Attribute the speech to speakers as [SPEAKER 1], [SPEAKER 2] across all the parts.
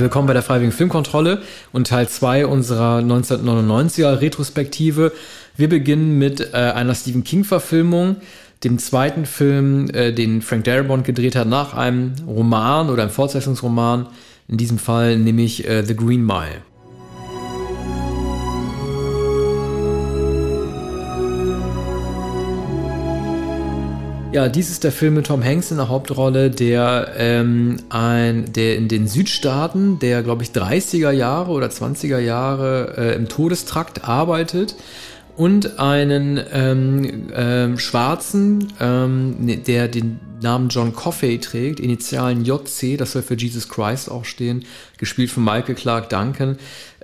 [SPEAKER 1] willkommen bei der Freiwilligen Filmkontrolle und Teil 2 unserer 1999er Retrospektive. Wir beginnen mit äh, einer Stephen King-Verfilmung, dem zweiten Film, äh, den Frank Darabont gedreht hat, nach einem Roman oder einem Fortsetzungsroman, in diesem Fall nämlich äh, The Green Mile. Ja, dies ist der Film mit Tom Hanks in der Hauptrolle, der, ähm, ein, der in den Südstaaten der, glaube ich, 30er Jahre oder 20er Jahre äh, im Todestrakt arbeitet und einen ähm, ähm, Schwarzen, ähm, ne, der den Namen John Coffey trägt, Initialen JC, das soll für Jesus Christ auch stehen, gespielt von Michael Clark Duncan,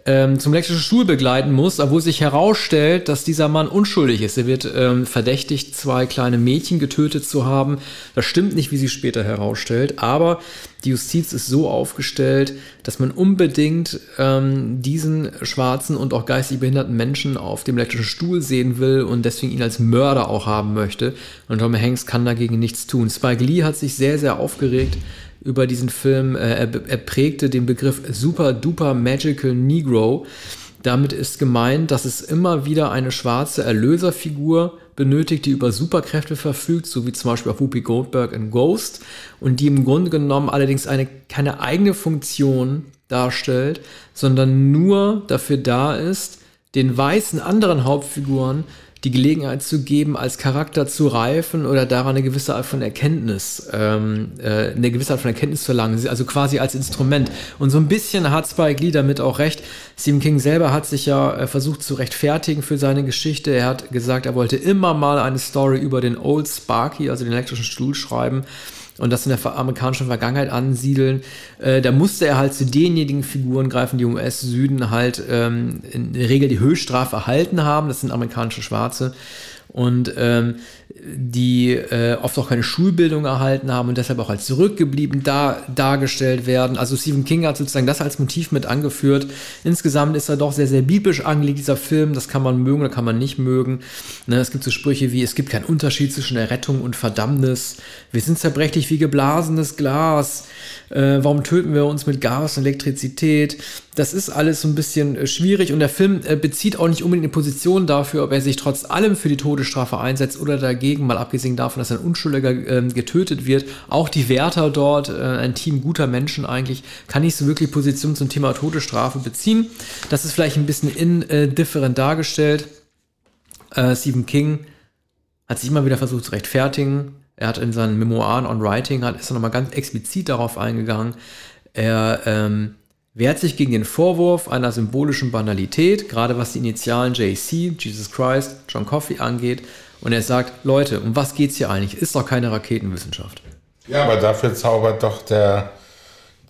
[SPEAKER 1] ähm, zum elektrischen Stuhl begleiten muss, obwohl sich herausstellt, dass dieser Mann unschuldig ist. Er wird ähm, verdächtigt, zwei kleine Mädchen getötet zu haben. Das stimmt nicht, wie sie später herausstellt, aber die Justiz ist so aufgestellt, dass man unbedingt ähm, diesen schwarzen und auch geistig behinderten Menschen auf dem elektrischen Stuhl sehen will und deswegen ihn als Mörder auch haben möchte. Und Tom Hanks kann dagegen nichts tun. Spike Lee hat sich sehr, sehr aufgeregt über diesen Film. Äh, er, er prägte den Begriff Super Duper Magical Negro. Damit ist gemeint, dass es immer wieder eine schwarze Erlöserfigur benötigt, die über Superkräfte verfügt, so wie zum Beispiel auf Whoopi Goldberg in Ghost, und die im Grunde genommen allerdings eine, keine eigene Funktion darstellt, sondern nur dafür da ist, den weißen anderen Hauptfiguren die Gelegenheit zu geben, als Charakter zu reifen oder daran eine gewisse Art von Erkenntnis, ähm, äh, eine gewisse Art von Erkenntnis zu erlangen, also quasi als Instrument. Und so ein bisschen hat Spike Lee damit auch recht. Stephen King selber hat sich ja äh, versucht zu rechtfertigen für seine Geschichte. Er hat gesagt, er wollte immer mal eine Story über den Old Sparky, also den elektrischen Stuhl, schreiben und das in der amerikanischen Vergangenheit ansiedeln, äh, da musste er halt zu denjenigen Figuren greifen, die im US-Süden halt ähm, in der Regel die Höchststrafe erhalten haben. Das sind amerikanische Schwarze und ähm, die äh, oft auch keine Schulbildung erhalten haben und deshalb auch als zurückgeblieben da, dargestellt werden. Also Stephen King hat sozusagen das als Motiv mit angeführt. Insgesamt ist er doch sehr, sehr biblisch angelegt, dieser Film. Das kann man mögen oder kann man nicht mögen. Ne, es gibt so Sprüche wie, es gibt keinen Unterschied zwischen Errettung und Verdammnis. Wir sind zerbrechlich wie geblasenes Glas. Äh, warum töten wir uns mit Gas und Elektrizität? Das ist alles so ein bisschen äh, schwierig und der Film äh, bezieht auch nicht unbedingt eine Position dafür, ob er sich trotz allem für die Todesstrafe einsetzt oder dagegen, mal abgesehen davon, dass ein Unschuldiger ähm, getötet wird. Auch die Wärter dort, äh, ein Team guter Menschen eigentlich, kann nicht so wirklich Position zum Thema Todesstrafe beziehen. Das ist vielleicht ein bisschen indifferent dargestellt. Äh, Stephen King hat sich immer wieder versucht zu rechtfertigen er hat in seinen Memoiren on Writing, hat, ist er nochmal ganz explizit darauf eingegangen. Er ähm, wehrt sich gegen den Vorwurf einer symbolischen Banalität, gerade was die Initialen JC, Jesus Christ, John Coffey angeht. Und er sagt, Leute, um was geht's hier eigentlich? Ist doch keine Raketenwissenschaft.
[SPEAKER 2] Ja, aber dafür zaubert doch der,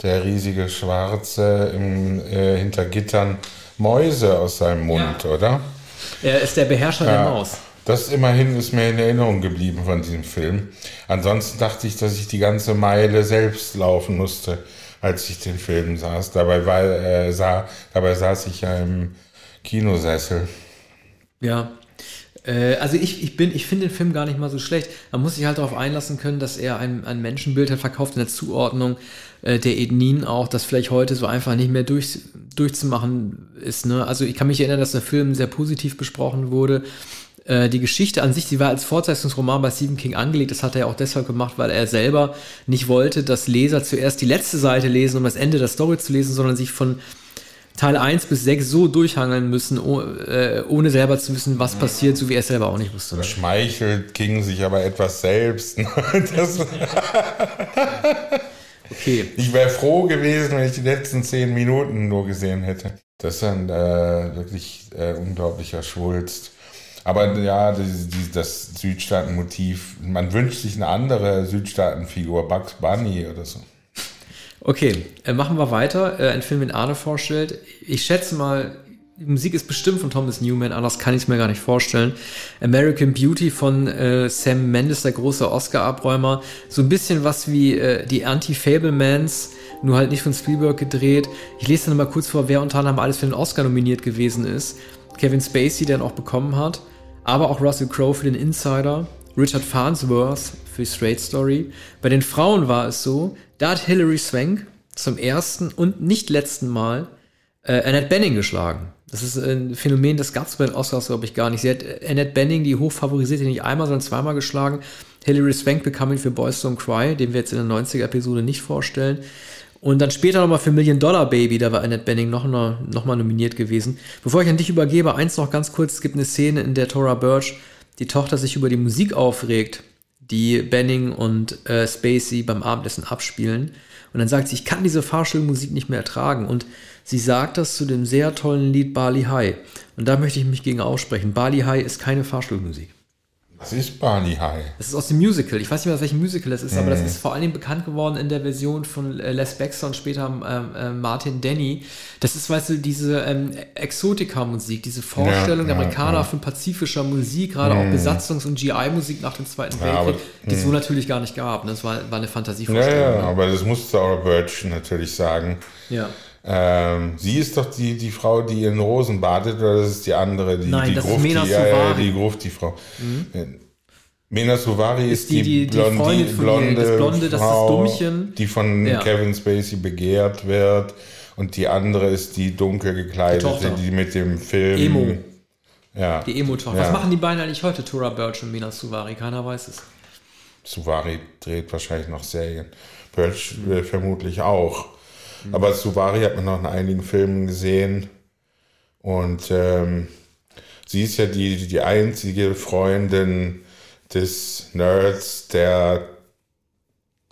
[SPEAKER 2] der riesige Schwarze im, äh, hinter Gittern Mäuse aus seinem Mund, ja. oder?
[SPEAKER 1] Er ist der Beherrscher ja. der Maus.
[SPEAKER 2] Das immerhin ist mir in Erinnerung geblieben von diesem Film. Ansonsten dachte ich, dass ich die ganze Meile selbst laufen musste, als ich den Film saß. Dabei, war, äh, sah, dabei saß ich ja im Kinosessel.
[SPEAKER 1] Ja. Äh, also ich, ich bin, ich finde den Film gar nicht mal so schlecht. Man muss sich halt darauf einlassen können, dass er ein, ein Menschenbild hat verkauft in der Zuordnung äh, der Ethnien auch, das vielleicht heute so einfach nicht mehr durch, durchzumachen ist. Ne? Also ich kann mich erinnern, dass der Film sehr positiv besprochen wurde äh, die Geschichte an sich, die war als Fortsetzungsroman bei Stephen King angelegt. Das hat er ja auch deshalb gemacht, weil er selber nicht wollte, dass Leser zuerst die letzte Seite lesen, um das Ende der Story zu lesen, sondern sich von Teil 1 bis 6 so durchhangeln müssen, äh, ohne selber zu wissen, was passiert, so wie er es selber auch nicht wusste.
[SPEAKER 2] Das schmeichelt King sich aber etwas selbst. okay. Ich wäre froh gewesen, wenn ich die letzten 10 Minuten nur gesehen hätte. Das ist ein äh, wirklich äh, unglaublicher Schwulst. Aber ja, das, das Südstaatenmotiv, man wünscht sich eine andere Südstaatenfigur, Bugs Bunny oder so.
[SPEAKER 1] Okay, äh, machen wir weiter. Äh, ein Film, den Arne vorstellt. Ich schätze mal, die Musik ist bestimmt von Thomas Newman, anders kann ich es mir gar nicht vorstellen. American Beauty von äh, Sam Mendes, der große Oscar-Abräumer. So ein bisschen was wie äh, die Anti-Fablemans, nur halt nicht von Spielberg gedreht. Ich lese dann mal kurz vor, wer unter anderem alles für den Oscar nominiert gewesen ist. Kevin Spacey, der ihn auch bekommen hat aber auch Russell Crowe für den Insider, Richard Farnsworth für Straight Story. Bei den Frauen war es so, da hat Hilary Swank zum ersten und nicht letzten Mal äh, Annette Benning geschlagen. Das ist ein Phänomen, das gab es bei den Oscars, glaube ich, gar nicht. Sie hat Annette Benning, die hochfavorisierte, nicht einmal, sondern zweimal geschlagen. Hilary Swank bekam ihn für Boys Don't Cry, den wir jetzt in der 90er-Episode nicht vorstellen. Und dann später nochmal für Million Dollar Baby, da war Annette Benning noch, noch nominiert gewesen. Bevor ich an dich übergebe, eins noch ganz kurz. Es gibt eine Szene, in der Tora Birch, die Tochter, sich über die Musik aufregt, die Benning und äh, Spacey beim Abendessen abspielen. Und dann sagt sie, ich kann diese Fahrstuhlmusik nicht mehr ertragen. Und sie sagt das zu dem sehr tollen Lied Bali High. Und da möchte ich mich gegen aussprechen. Bali High ist keine Fahrstuhlmusik.
[SPEAKER 2] Was ist Barney High?
[SPEAKER 1] Das ist aus dem Musical. Ich weiß nicht mehr, aus welchem Musical das ist, mhm. aber das ist vor allen Dingen bekannt geworden in der Version von äh, Les Baxter und später ähm, äh, Martin Denny. Das ist, weißt du, diese ähm, Exotika-Musik, diese Vorstellung ja, der Amerikaner ja. von pazifischer Musik, gerade mhm. auch Besatzungs- und GI-Musik nach dem Zweiten ja, Weltkrieg, die es so mhm. natürlich gar nicht gab. Ne? Das war, war eine Fantasievorstellung.
[SPEAKER 2] Ja, ja, ne? aber das musste Sarah Birch natürlich sagen.
[SPEAKER 1] Ja.
[SPEAKER 2] Ähm, sie ist doch die, die Frau, die in Rosen badet, oder das ist die andere, die,
[SPEAKER 1] Nein,
[SPEAKER 2] die
[SPEAKER 1] das Gruft, ist Mena die. Ja,
[SPEAKER 2] die Gruft, die Frau. Mhm. Mena Suvari ist, ist die, die, die,
[SPEAKER 1] blonde, Freundin von blonde, ihr, das Blonde, das Frau, ist das Dummchen.
[SPEAKER 2] Die von ja. Kevin Spacey begehrt wird. Und die andere ist die dunkel gekleidete, die, die mit dem Film.
[SPEAKER 1] Emo.
[SPEAKER 2] Ja.
[SPEAKER 1] Die Emo-Tochter. Ja. Was machen die beiden eigentlich heute, Tora Birch und Mena Suvari? Keiner weiß es.
[SPEAKER 2] Suvari dreht wahrscheinlich noch Serien. Birch mhm. vermutlich auch. Aber Suvari hat man noch in einigen Filmen gesehen. Und ähm, sie ist ja die, die einzige Freundin des Nerds, der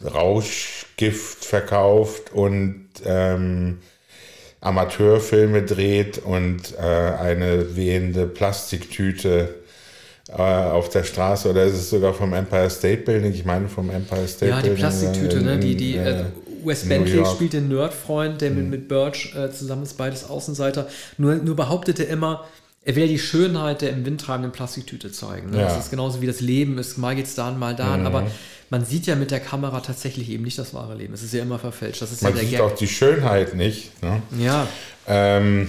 [SPEAKER 2] Rauschgift verkauft und ähm, Amateurfilme dreht und äh, eine wehende Plastiktüte äh, auf der Straße oder ist es sogar vom Empire State Building? Ich meine vom Empire State Building.
[SPEAKER 1] Ja, die Plastiktüte, in, ne? Die, die, äh, Wes Bentley spielt den Nerdfreund, der mit, mhm. mit Birch äh, zusammen ist, beides Außenseiter. Nur, nur behauptete immer, er will ja die Schönheit der im Wind treibenden Plastiktüte zeigen. Ne? Ja. Das ist genauso wie das Leben ist, mal geht's da, mal da. Mhm. Aber man sieht ja mit der Kamera tatsächlich eben nicht das wahre Leben. Es ist ja immer verfälscht. Das ist
[SPEAKER 2] man
[SPEAKER 1] ja
[SPEAKER 2] sieht Gag. auch die Schönheit nicht. Ne?
[SPEAKER 1] Ja.
[SPEAKER 2] Ähm,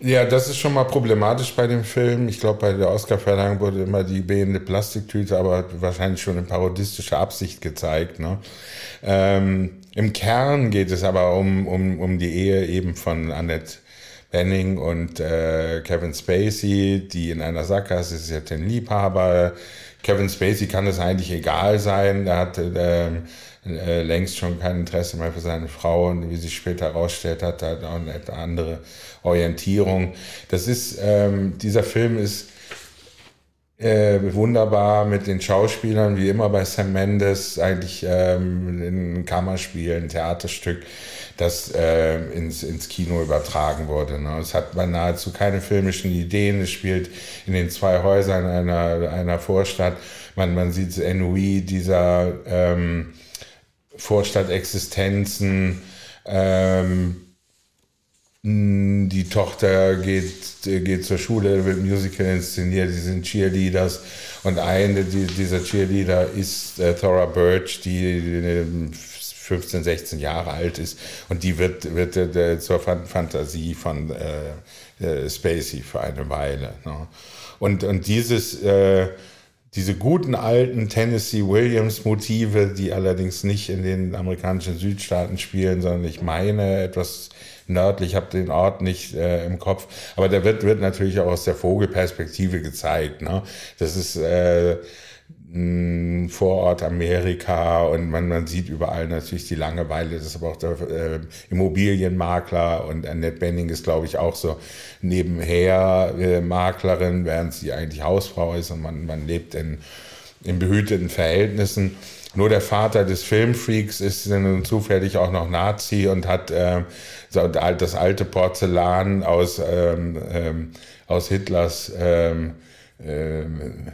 [SPEAKER 2] ja, das ist schon mal problematisch bei dem Film. Ich glaube, bei der Oscarverleihung wurde immer die behende Plastiktüte, aber wahrscheinlich schon in parodistischer Absicht gezeigt. Ne? Ähm, Im Kern geht es aber um, um, um die Ehe eben von Annette Benning und äh, Kevin Spacey, die in einer Sackgasse ist, ja den Liebhaber. Kevin Spacey kann es eigentlich egal sein. Er hat äh, äh, längst schon kein Interesse mehr für seine Frau und wie sich später herausstellt, hat er auch eine andere Orientierung. Das ist, ähm, dieser Film ist äh, wunderbar mit den Schauspielern, wie immer bei Sam Mendes, eigentlich ähm, ein Kammerspiel, ein Theaterstück, das äh, ins, ins Kino übertragen wurde. Ne? Es hat man nahezu keine filmischen Ideen, es spielt in den zwei Häusern einer, einer Vorstadt. Man, man sieht Ennui dieser ähm, Vorstadtexistenzen, ähm, die Tochter geht, geht zur Schule, wird Musical inszeniert, die sind Cheerleaders und eine dieser Cheerleader ist äh, Thora Birch, die 15, 16 Jahre alt ist und die wird, wird äh, zur Fantasie von äh, äh, Spacey für eine Weile. Ne? Und, und dieses äh, diese guten alten Tennessee Williams Motive, die allerdings nicht in den amerikanischen Südstaaten spielen, sondern ich meine etwas nördlich, ich habe den Ort nicht äh, im Kopf, aber der wird, wird natürlich auch aus der Vogelperspektive gezeigt. Ne? Das ist äh, Vorort Amerika und man, man sieht überall natürlich die Langeweile. Das ist aber auch der äh, Immobilienmakler und Annette Benning ist, glaube ich, auch so nebenher äh, Maklerin, während sie eigentlich Hausfrau ist und man, man lebt in, in behüteten Verhältnissen. Nur der Vater des Filmfreaks ist nun zufällig auch noch Nazi und hat äh, das alte Porzellan aus, ähm, ähm, aus Hitlers ähm, ähm,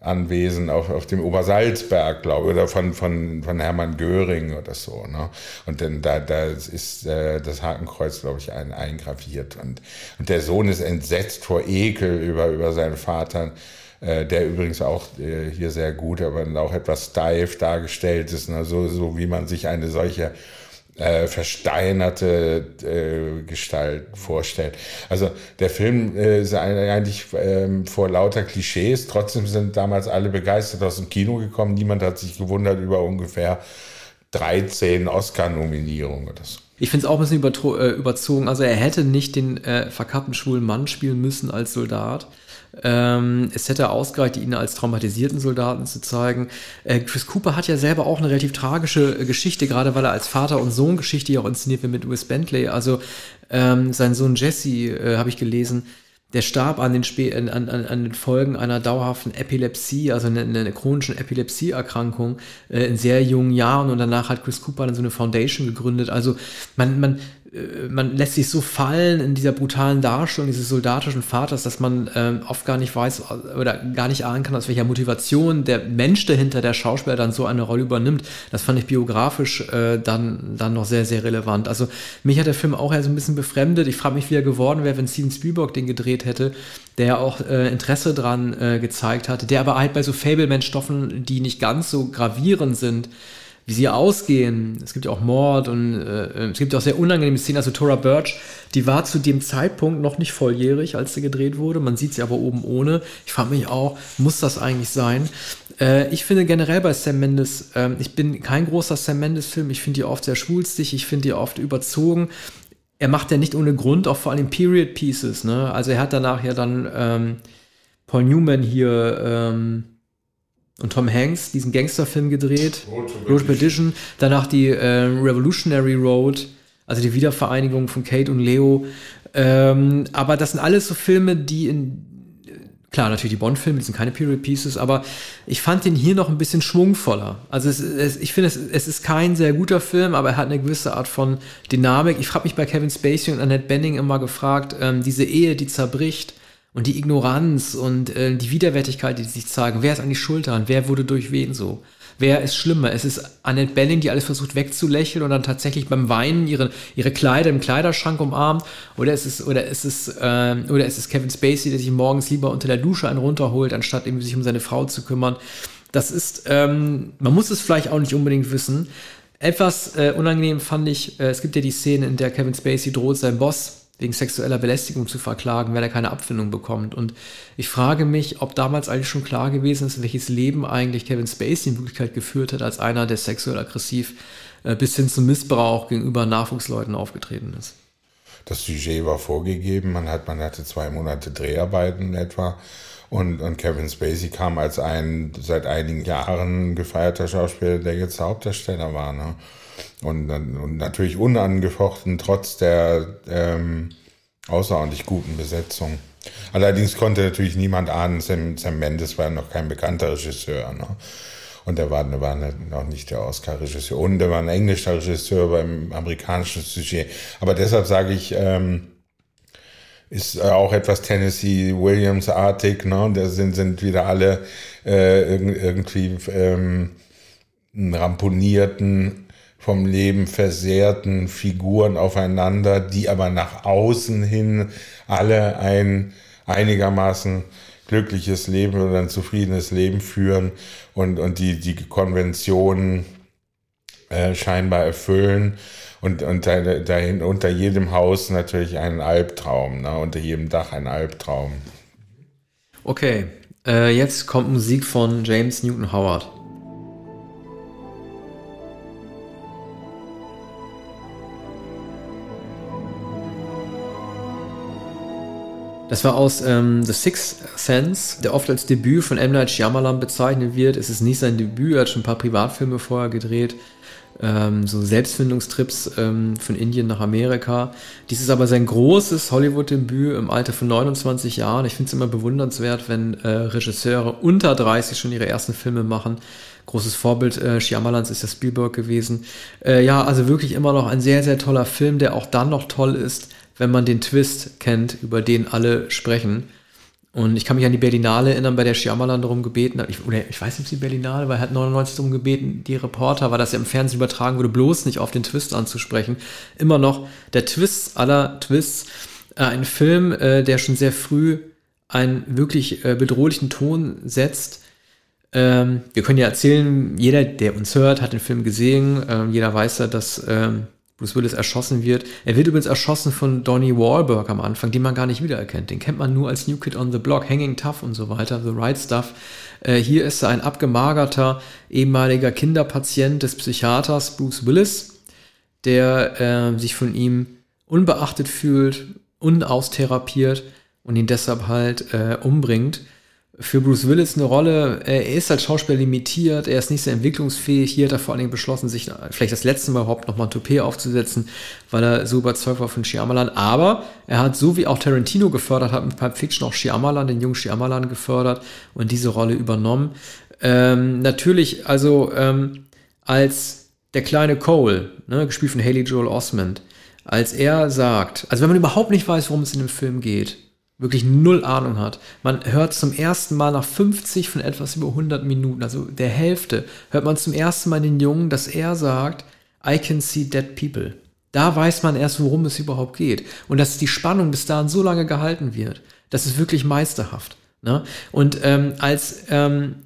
[SPEAKER 2] Anwesen auf, auf dem Obersalzberg, glaube ich, oder von, von, von Hermann Göring oder so. Ne? Und dann da, da ist äh, das Hakenkreuz, glaube ich, ein, eingraviert. Und, und der Sohn ist entsetzt vor Ekel über, über seinen Vater, der übrigens auch äh, hier sehr gut, aber auch etwas steif dargestellt ist, ne? so, wie man sich eine solche äh, versteinerte äh, Gestalt vorstellt. Also der Film äh, ist eigentlich ähm, vor lauter Klischees, trotzdem sind damals alle begeistert aus dem Kino gekommen. Niemand hat sich gewundert über ungefähr 13 Oscar-Nominierungen oder so.
[SPEAKER 1] Ich finde es auch ein bisschen äh, überzogen. Also er hätte nicht den äh, verkappten schwulen Mann spielen müssen als Soldat. Ähm, es hätte ausgereicht, ihn als traumatisierten Soldaten zu zeigen. Äh, Chris Cooper hat ja selber auch eine relativ tragische äh, Geschichte, gerade weil er als Vater- und Sohn-Geschichte auch inszeniert wird mit Louis Bentley. Also ähm, sein Sohn Jesse, äh, habe ich gelesen, der starb an den, Sp an, an, an den Folgen einer dauerhaften Epilepsie, also einer eine chronischen Epilepsieerkrankung äh, in sehr jungen Jahren und danach hat Chris Cooper dann so eine Foundation gegründet. Also man, man, man lässt sich so fallen in dieser brutalen Darstellung dieses soldatischen Vaters, dass man ähm, oft gar nicht weiß oder gar nicht ahnen kann, aus welcher Motivation der Mensch dahinter, der Schauspieler, dann so eine Rolle übernimmt. Das fand ich biografisch äh, dann, dann noch sehr, sehr relevant. Also mich hat der Film auch eher so ein bisschen befremdet. Ich frage mich, wie er geworden wäre, wenn Steven Spielberg den gedreht hätte, der auch äh, Interesse dran äh, gezeigt hatte, der aber halt bei so Fableman-Stoffen, die nicht ganz so gravierend sind, wie sie ausgehen. Es gibt ja auch Mord und äh, es gibt auch sehr unangenehme Szenen. Also Tora Birch, die war zu dem Zeitpunkt noch nicht volljährig, als sie gedreht wurde. Man sieht sie aber oben ohne. Ich frage mich auch, muss das eigentlich sein? Äh, ich finde generell bei Sam Mendes, äh, ich bin kein großer Sam Mendes-Film. Ich finde die oft sehr schwulstig, ich finde die oft überzogen. Er macht ja nicht ohne Grund auch vor allem Period Pieces. Ne? Also er hat danach ja dann ähm, Paul Newman hier ähm, und Tom Hanks diesen Gangsterfilm gedreht, Road Perdition, danach die äh, Revolutionary Road, also die Wiedervereinigung von Kate und Leo. Ähm, aber das sind alles so Filme, die in klar natürlich die Bond-Filme, die sind keine Period Pieces, aber ich fand den hier noch ein bisschen schwungvoller. Also es, es, ich finde, es, es ist kein sehr guter Film, aber er hat eine gewisse Art von Dynamik. Ich habe mich bei Kevin Spacey und Annette Benning immer gefragt, ähm, diese Ehe, die zerbricht, und die Ignoranz und äh, die Widerwärtigkeit, die sich zeigen. Wer ist eigentlich schuld daran? Wer wurde durch wen so? Wer ist schlimmer? Es ist Annette Belling, die alles versucht wegzulächeln und dann tatsächlich beim Weinen ihre, ihre Kleider im Kleiderschrank umarmt. Oder ist es, oder ist es, äh, oder ist es Kevin Spacey, der sich morgens lieber unter der Dusche einen runterholt, anstatt irgendwie sich um seine Frau zu kümmern? Das ist, ähm, man muss es vielleicht auch nicht unbedingt wissen. Etwas äh, unangenehm fand ich, äh, es gibt ja die Szene, in der Kevin Spacey droht, sein Boss wegen sexueller Belästigung zu verklagen, wenn er keine Abfindung bekommt. Und ich frage mich, ob damals eigentlich schon klar gewesen ist, welches Leben eigentlich Kevin Spacey in Wirklichkeit geführt hat, als einer, der sexuell aggressiv äh, bis hin zum Missbrauch gegenüber Nachwuchsleuten aufgetreten ist.
[SPEAKER 2] Das Sujet war vorgegeben, man, hat, man hatte zwei Monate Dreharbeiten etwa. Und, und Kevin Spacey kam als ein seit einigen Jahren gefeierter Schauspieler, der jetzt Hauptdarsteller war. Ne? Und, und natürlich unangefochten, trotz der ähm, außerordentlich guten Besetzung. Allerdings konnte natürlich niemand ahnen, Sam, Sam Mendes war noch kein bekannter Regisseur. Ne? Und er war, war noch nicht der Oscar-Regisseur. Und er war ein englischer Regisseur beim amerikanischen Sujet. Aber deshalb sage ich, ähm, ist auch etwas Tennessee Williams-artig. Ne? Da sind, sind wieder alle äh, irgendwie ähm, ramponierten vom Leben versehrten Figuren aufeinander, die aber nach außen hin alle ein einigermaßen glückliches Leben oder ein zufriedenes Leben führen und, und die, die Konventionen äh, scheinbar erfüllen und, und dahin, unter jedem Haus natürlich einen Albtraum, ne? unter jedem Dach ein Albtraum.
[SPEAKER 1] Okay, äh, jetzt kommt Musik von James Newton Howard. Das war aus ähm, The Sixth Sense, der oft als Debüt von M. Night Shyamalan bezeichnet wird. Es ist nicht sein Debüt, er hat schon ein paar Privatfilme vorher gedreht, ähm, so Selbstfindungstrips ähm, von Indien nach Amerika. Dies ist aber sein großes Hollywood-Debüt im Alter von 29 Jahren. Ich finde es immer bewundernswert, wenn äh, Regisseure unter 30 schon ihre ersten Filme machen. Großes Vorbild äh, Shyamalans ist ja Spielberg gewesen. Äh, ja, also wirklich immer noch ein sehr, sehr toller Film, der auch dann noch toll ist, wenn man den Twist kennt, über den alle sprechen. Und ich kann mich an die Berlinale erinnern, bei der Shyamalan darum gebeten hat, ich, oder ich weiß nicht, ob sie Berlinale war, er hat 99 darum gebeten, die Reporter, weil das ja im Fernsehen übertragen wurde, bloß nicht auf den Twist anzusprechen. Immer noch der Twist aller Twists. Äh, ein Film, äh, der schon sehr früh einen wirklich äh, bedrohlichen Ton setzt. Ähm, wir können ja erzählen, jeder, der uns hört, hat den Film gesehen. Ähm, jeder weiß ja, dass ähm, Bruce Willis erschossen wird. Er wird übrigens erschossen von Donnie Wahlberg am Anfang, den man gar nicht wiedererkennt. Den kennt man nur als New Kid on the Block, Hanging Tough und so weiter, The Right Stuff. Äh, hier ist er ein abgemagerter ehemaliger Kinderpatient des Psychiaters Bruce Willis, der äh, sich von ihm unbeachtet fühlt, unaustherapiert und ihn deshalb halt äh, umbringt für Bruce Willis eine Rolle. Er ist als Schauspieler limitiert, er ist nicht sehr entwicklungsfähig. Hier hat er vor allen Dingen beschlossen, sich vielleicht das letzte Mal überhaupt nochmal ein Toupet aufzusetzen, weil er so überzeugt war von Shyamalan. Aber er hat, so wie auch Tarantino gefördert hat, mit Pulp Fiction auch Shyamalan, den jungen Shyamalan gefördert und diese Rolle übernommen. Ähm, natürlich, also ähm, als der kleine Cole, ne, gespielt von Haley Joel Osment, als er sagt, also wenn man überhaupt nicht weiß, worum es in dem Film geht, wirklich null Ahnung hat. Man hört zum ersten Mal nach 50 von etwas über 100 Minuten, also der Hälfte, hört man zum ersten Mal den Jungen, dass er sagt, I can see dead people. Da weiß man erst, worum es überhaupt geht. Und dass die Spannung bis dahin so lange gehalten wird. Das ist wirklich meisterhaft. Ne? Und ähm, als ähm,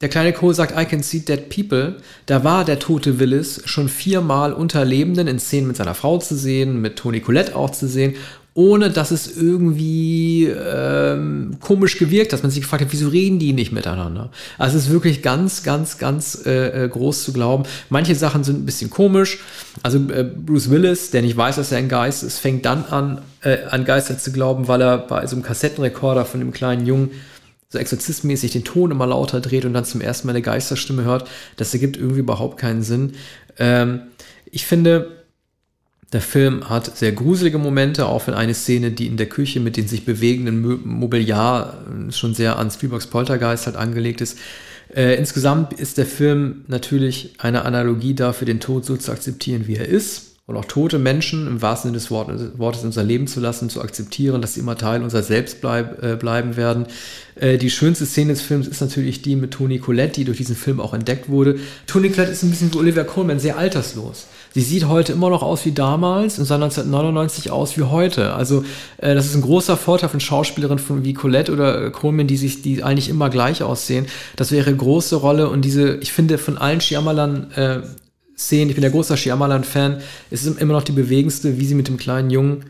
[SPEAKER 1] der kleine Cole sagt, I can see dead people, da war der tote Willis schon viermal unter Lebenden in Szenen mit seiner Frau zu sehen, mit Toni Collette auch zu sehen ohne dass es irgendwie ähm, komisch gewirkt dass man sich gefragt hat, wieso reden die nicht miteinander? Also es ist wirklich ganz, ganz, ganz äh, äh, groß zu glauben. Manche Sachen sind ein bisschen komisch. Also äh, Bruce Willis, der nicht weiß, dass er ein Geist ist, fängt dann an, äh, an Geister zu glauben, weil er bei so einem Kassettenrekorder von dem kleinen Jungen so exorzistmäßig den Ton immer lauter dreht und dann zum ersten Mal eine Geisterstimme hört. Das ergibt irgendwie überhaupt keinen Sinn. Ähm, ich finde, der Film hat sehr gruselige Momente, auch wenn eine Szene, die in der Küche mit den sich bewegenden Mobiliar äh, schon sehr an Spielbergs Poltergeist halt angelegt ist. Äh, insgesamt ist der Film natürlich eine Analogie dafür, den Tod so zu akzeptieren, wie er ist und auch tote Menschen im wahrsten Sinne des Wortes in unser Leben zu lassen, zu akzeptieren, dass sie immer Teil unserer selbst bleib, äh, bleiben werden. Äh, die schönste Szene des Films ist natürlich die mit Toni Collette, die durch diesen Film auch entdeckt wurde. Toni Collette ist ein bisschen wie Olivia Colman, sehr alterslos. Sie sieht heute immer noch aus wie damals und sah 1999 aus wie heute. Also äh, das ist ein großer Vorteil von Schauspielerinnen von wie Colette oder Coleman, die sich, die eigentlich immer gleich aussehen. Das wäre eine große Rolle und diese, ich finde von allen Shyamalan äh, Szenen, ich bin der großer Shyamalan-Fan, es ist immer noch die bewegendste, wie sie mit dem kleinen Jungen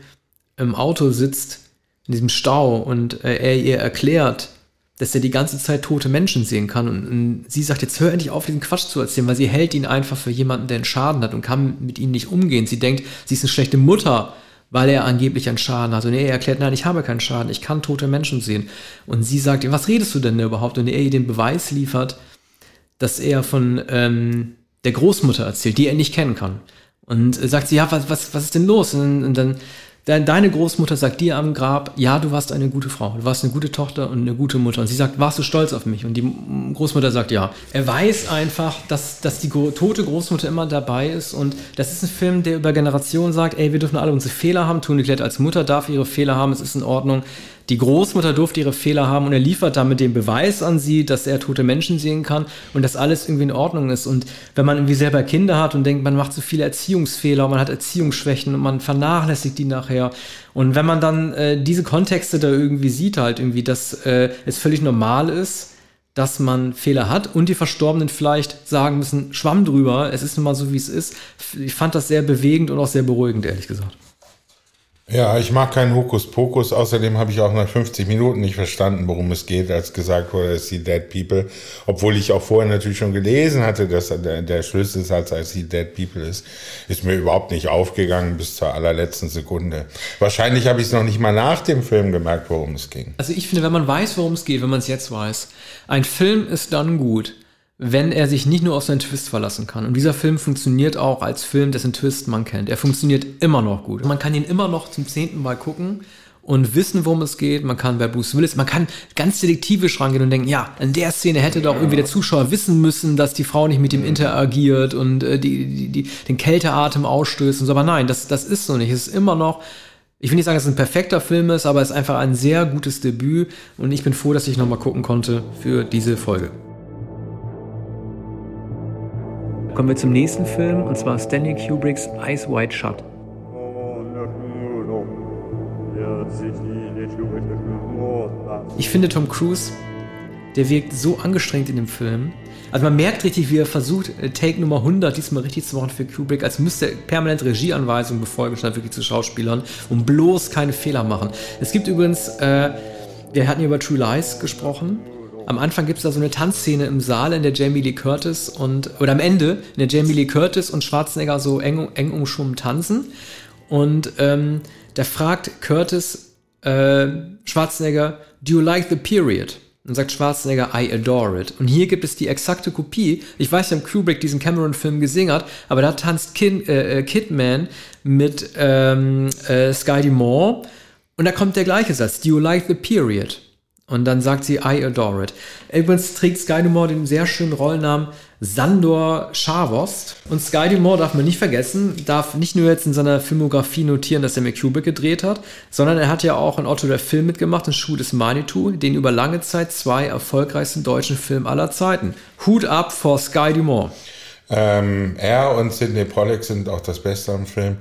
[SPEAKER 1] im Auto sitzt, in diesem Stau und äh, er ihr erklärt, dass er die ganze Zeit tote Menschen sehen kann. Und, und, sie sagt, jetzt hör endlich auf, diesen Quatsch zu erzählen, weil sie hält ihn einfach für jemanden, der einen Schaden hat und kann mit ihm nicht umgehen. Sie denkt, sie ist eine schlechte Mutter, weil er angeblich einen Schaden hat. Und er erklärt, nein, ich habe keinen Schaden, ich kann tote Menschen sehen. Und sie sagt, was redest du denn überhaupt? Und er ihr den Beweis liefert, dass er von ähm, der Großmutter erzählt, die er nicht kennen kann. Und sagt sie, ja, was, was, was ist denn los? Und, und dann Deine Großmutter sagt dir am Grab, ja, du warst eine gute Frau, du warst eine gute Tochter und eine gute Mutter. Und sie sagt, warst du stolz auf mich? Und die Großmutter sagt ja. Er weiß einfach, dass, dass die tote Großmutter immer dabei ist. Und das ist ein Film, der über Generationen sagt, ey, wir dürfen alle unsere Fehler haben. Toni Klett als Mutter darf ihre Fehler haben, es ist in Ordnung. Die Großmutter durfte ihre Fehler haben und er liefert damit den Beweis an sie, dass er tote Menschen sehen kann und dass alles irgendwie in Ordnung ist. Und wenn man irgendwie selber Kinder hat und denkt, man macht so viele Erziehungsfehler, man hat Erziehungsschwächen und man vernachlässigt die nachher. Und wenn man dann äh, diese Kontexte da irgendwie sieht, halt irgendwie, dass äh, es völlig normal ist, dass man Fehler hat und die Verstorbenen vielleicht sagen müssen, schwamm drüber, es ist nun mal so, wie es ist. Ich fand das sehr bewegend und auch sehr beruhigend, ehrlich gesagt.
[SPEAKER 2] Ja, ich mag keinen Hokuspokus. Außerdem habe ich auch nach 50 Minuten nicht verstanden, worum es geht, als gesagt wurde, es die Dead People. Obwohl ich auch vorher natürlich schon gelesen hatte, dass der, der Schlüsselsatz als die Dead People ist, ist mir überhaupt nicht aufgegangen bis zur allerletzten Sekunde. Wahrscheinlich habe ich es noch nicht mal nach dem Film gemerkt, worum es ging.
[SPEAKER 1] Also ich finde, wenn man weiß, worum es geht, wenn man es jetzt weiß, ein Film ist dann gut, wenn er sich nicht nur auf seinen Twist verlassen kann. Und dieser Film funktioniert auch als Film, dessen Twist man kennt. Er funktioniert immer noch gut. Man kann ihn immer noch zum zehnten Mal gucken und wissen, worum es geht. Man kann bei Bruce Willis, man kann ganz detektivisch rangehen und denken, ja, in der Szene hätte doch irgendwie der Zuschauer wissen müssen, dass die Frau nicht mit ihm interagiert und äh, die, die, die, den Kälteatem ausstößt und so. Aber nein, das, das ist so nicht. Es ist immer noch ich will nicht sagen, dass es ein perfekter Film ist, aber es ist einfach ein sehr gutes Debüt und ich bin froh, dass ich nochmal gucken konnte für diese Folge. Kommen wir zum nächsten Film, und zwar Stanley Kubricks Eyes Wide Shut. Ich finde, Tom Cruise der wirkt so angestrengt in dem Film. Also man merkt richtig, wie er versucht, äh, Take Nummer 100 diesmal richtig zu machen für Kubrick, als müsste er permanent Regieanweisungen befolgen, statt wirklich zu Schauspielern, um bloß keine Fehler machen. Es gibt übrigens, äh, wir hatten hier über True Lies gesprochen. Am Anfang gibt es da so eine Tanzszene im Saal, in der Jamie Lee Curtis und, oder am Ende, in der Jamie Lee Curtis und Schwarzenegger so eng, eng umschwommen tanzen. Und ähm, da fragt Curtis äh, Schwarzenegger, do you like the period? Und sagt Schwarzenegger, I adore it. Und hier gibt es die exakte Kopie. Ich weiß ob Kubrick diesen Cameron-Film gesehen hat, aber da tanzt Kid, äh, Kidman mit ähm, äh, Sky Moore. Und da kommt der gleiche Satz, do you like the period? Und dann sagt sie, I adore it. Übrigens trägt Sky Dumont den sehr schönen Rollnamen Sandor Scharwost. Und Sky Dumont darf man nicht vergessen, darf nicht nur jetzt in seiner Filmografie notieren, dass er mit gedreht hat, sondern er hat ja auch in Otto der Film mitgemacht, in Schuh des Manitou, den über lange Zeit zwei erfolgreichsten deutschen Filme aller Zeiten. Hut ab vor Sky Dumont.
[SPEAKER 2] Ähm, er und Sidney Pollack sind auch das Beste am Film.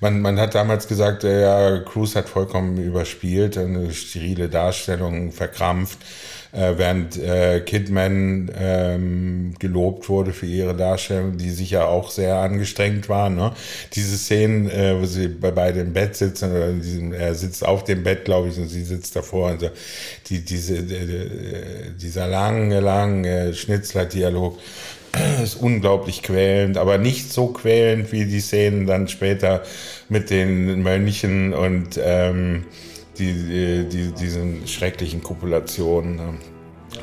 [SPEAKER 2] Man, man hat damals gesagt, ja, Cruz hat vollkommen überspielt, eine sterile Darstellung, verkrampft, äh, während äh, Kidman ähm, gelobt wurde für ihre Darstellung, die sicher auch sehr angestrengt war. Ne? Diese Szenen, äh, wo sie bei beide im Bett sitzen, oder diesem, er sitzt auf dem Bett, glaube ich, und sie sitzt davor. Und so, die, diese, die, dieser lange, lange Schnitzler-Dialog ist unglaublich quälend, aber nicht so quälend wie die Szenen dann später mit den Mönchen und ähm, die, die, die, diesen schrecklichen Kopulationen.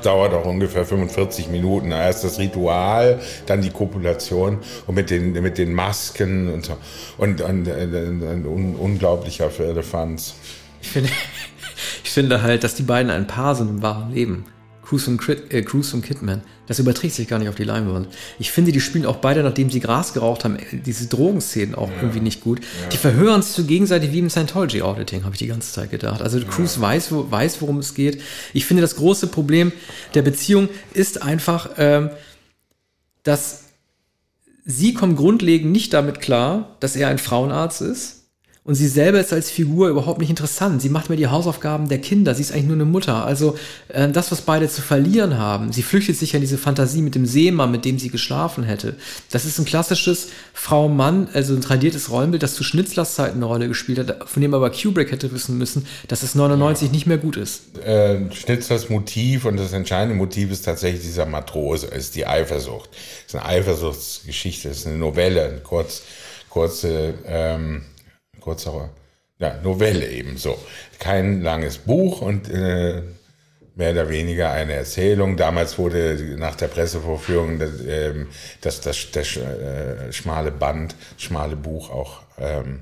[SPEAKER 2] Dauert auch ungefähr 45 Minuten. Erst das Ritual, dann die Kopulation und mit den, mit den Masken und so. Und, und, und ein un, unglaublicher Firlefanz.
[SPEAKER 1] Ich finde, ich finde halt, dass die beiden ein Paar sind im wahren Leben. Cruz und, äh, Cruz und Kidman. Das überträgt sich gar nicht auf die Leinwand. Ich finde, die spielen auch beide, nachdem sie Gras geraucht haben, diese Drogenszenen auch ja. irgendwie nicht gut. Ja. Die verhören sich zu gegenseitig wie im Scientology-Auditing, habe ich die ganze Zeit gedacht. Also ja. Cruz weiß, wo, weiß, worum es geht. Ich finde, das große Problem der Beziehung ist einfach, ähm, dass sie kommt grundlegend nicht damit klar, dass er ein Frauenarzt ist und sie selber ist als Figur überhaupt nicht interessant. Sie macht mir die Hausaufgaben der Kinder. Sie ist eigentlich nur eine Mutter. Also äh, das, was beide zu verlieren haben. Sie flüchtet sich ja in diese Fantasie mit dem Seemann, mit dem sie geschlafen hätte. Das ist ein klassisches Frau-Mann, also ein tradiertes Rollenbild, das zu Schnitzlers Zeiten eine Rolle gespielt hat, von dem aber Kubrick hätte wissen müssen, dass es 99 ja. nicht mehr gut ist.
[SPEAKER 2] Äh, Schnitzlers Motiv und das entscheidende Motiv ist tatsächlich dieser Matrose, ist die Eifersucht. Es ist eine Eifersuchtsgeschichte, es ist eine Novelle, eine kurz, kurze ähm, kurzer ja, Novelle eben so. Kein langes Buch und äh, mehr oder weniger eine Erzählung. Damals wurde nach der Pressevorführung das, ähm, das, das, das äh, schmale Band, schmale Buch auch ähm,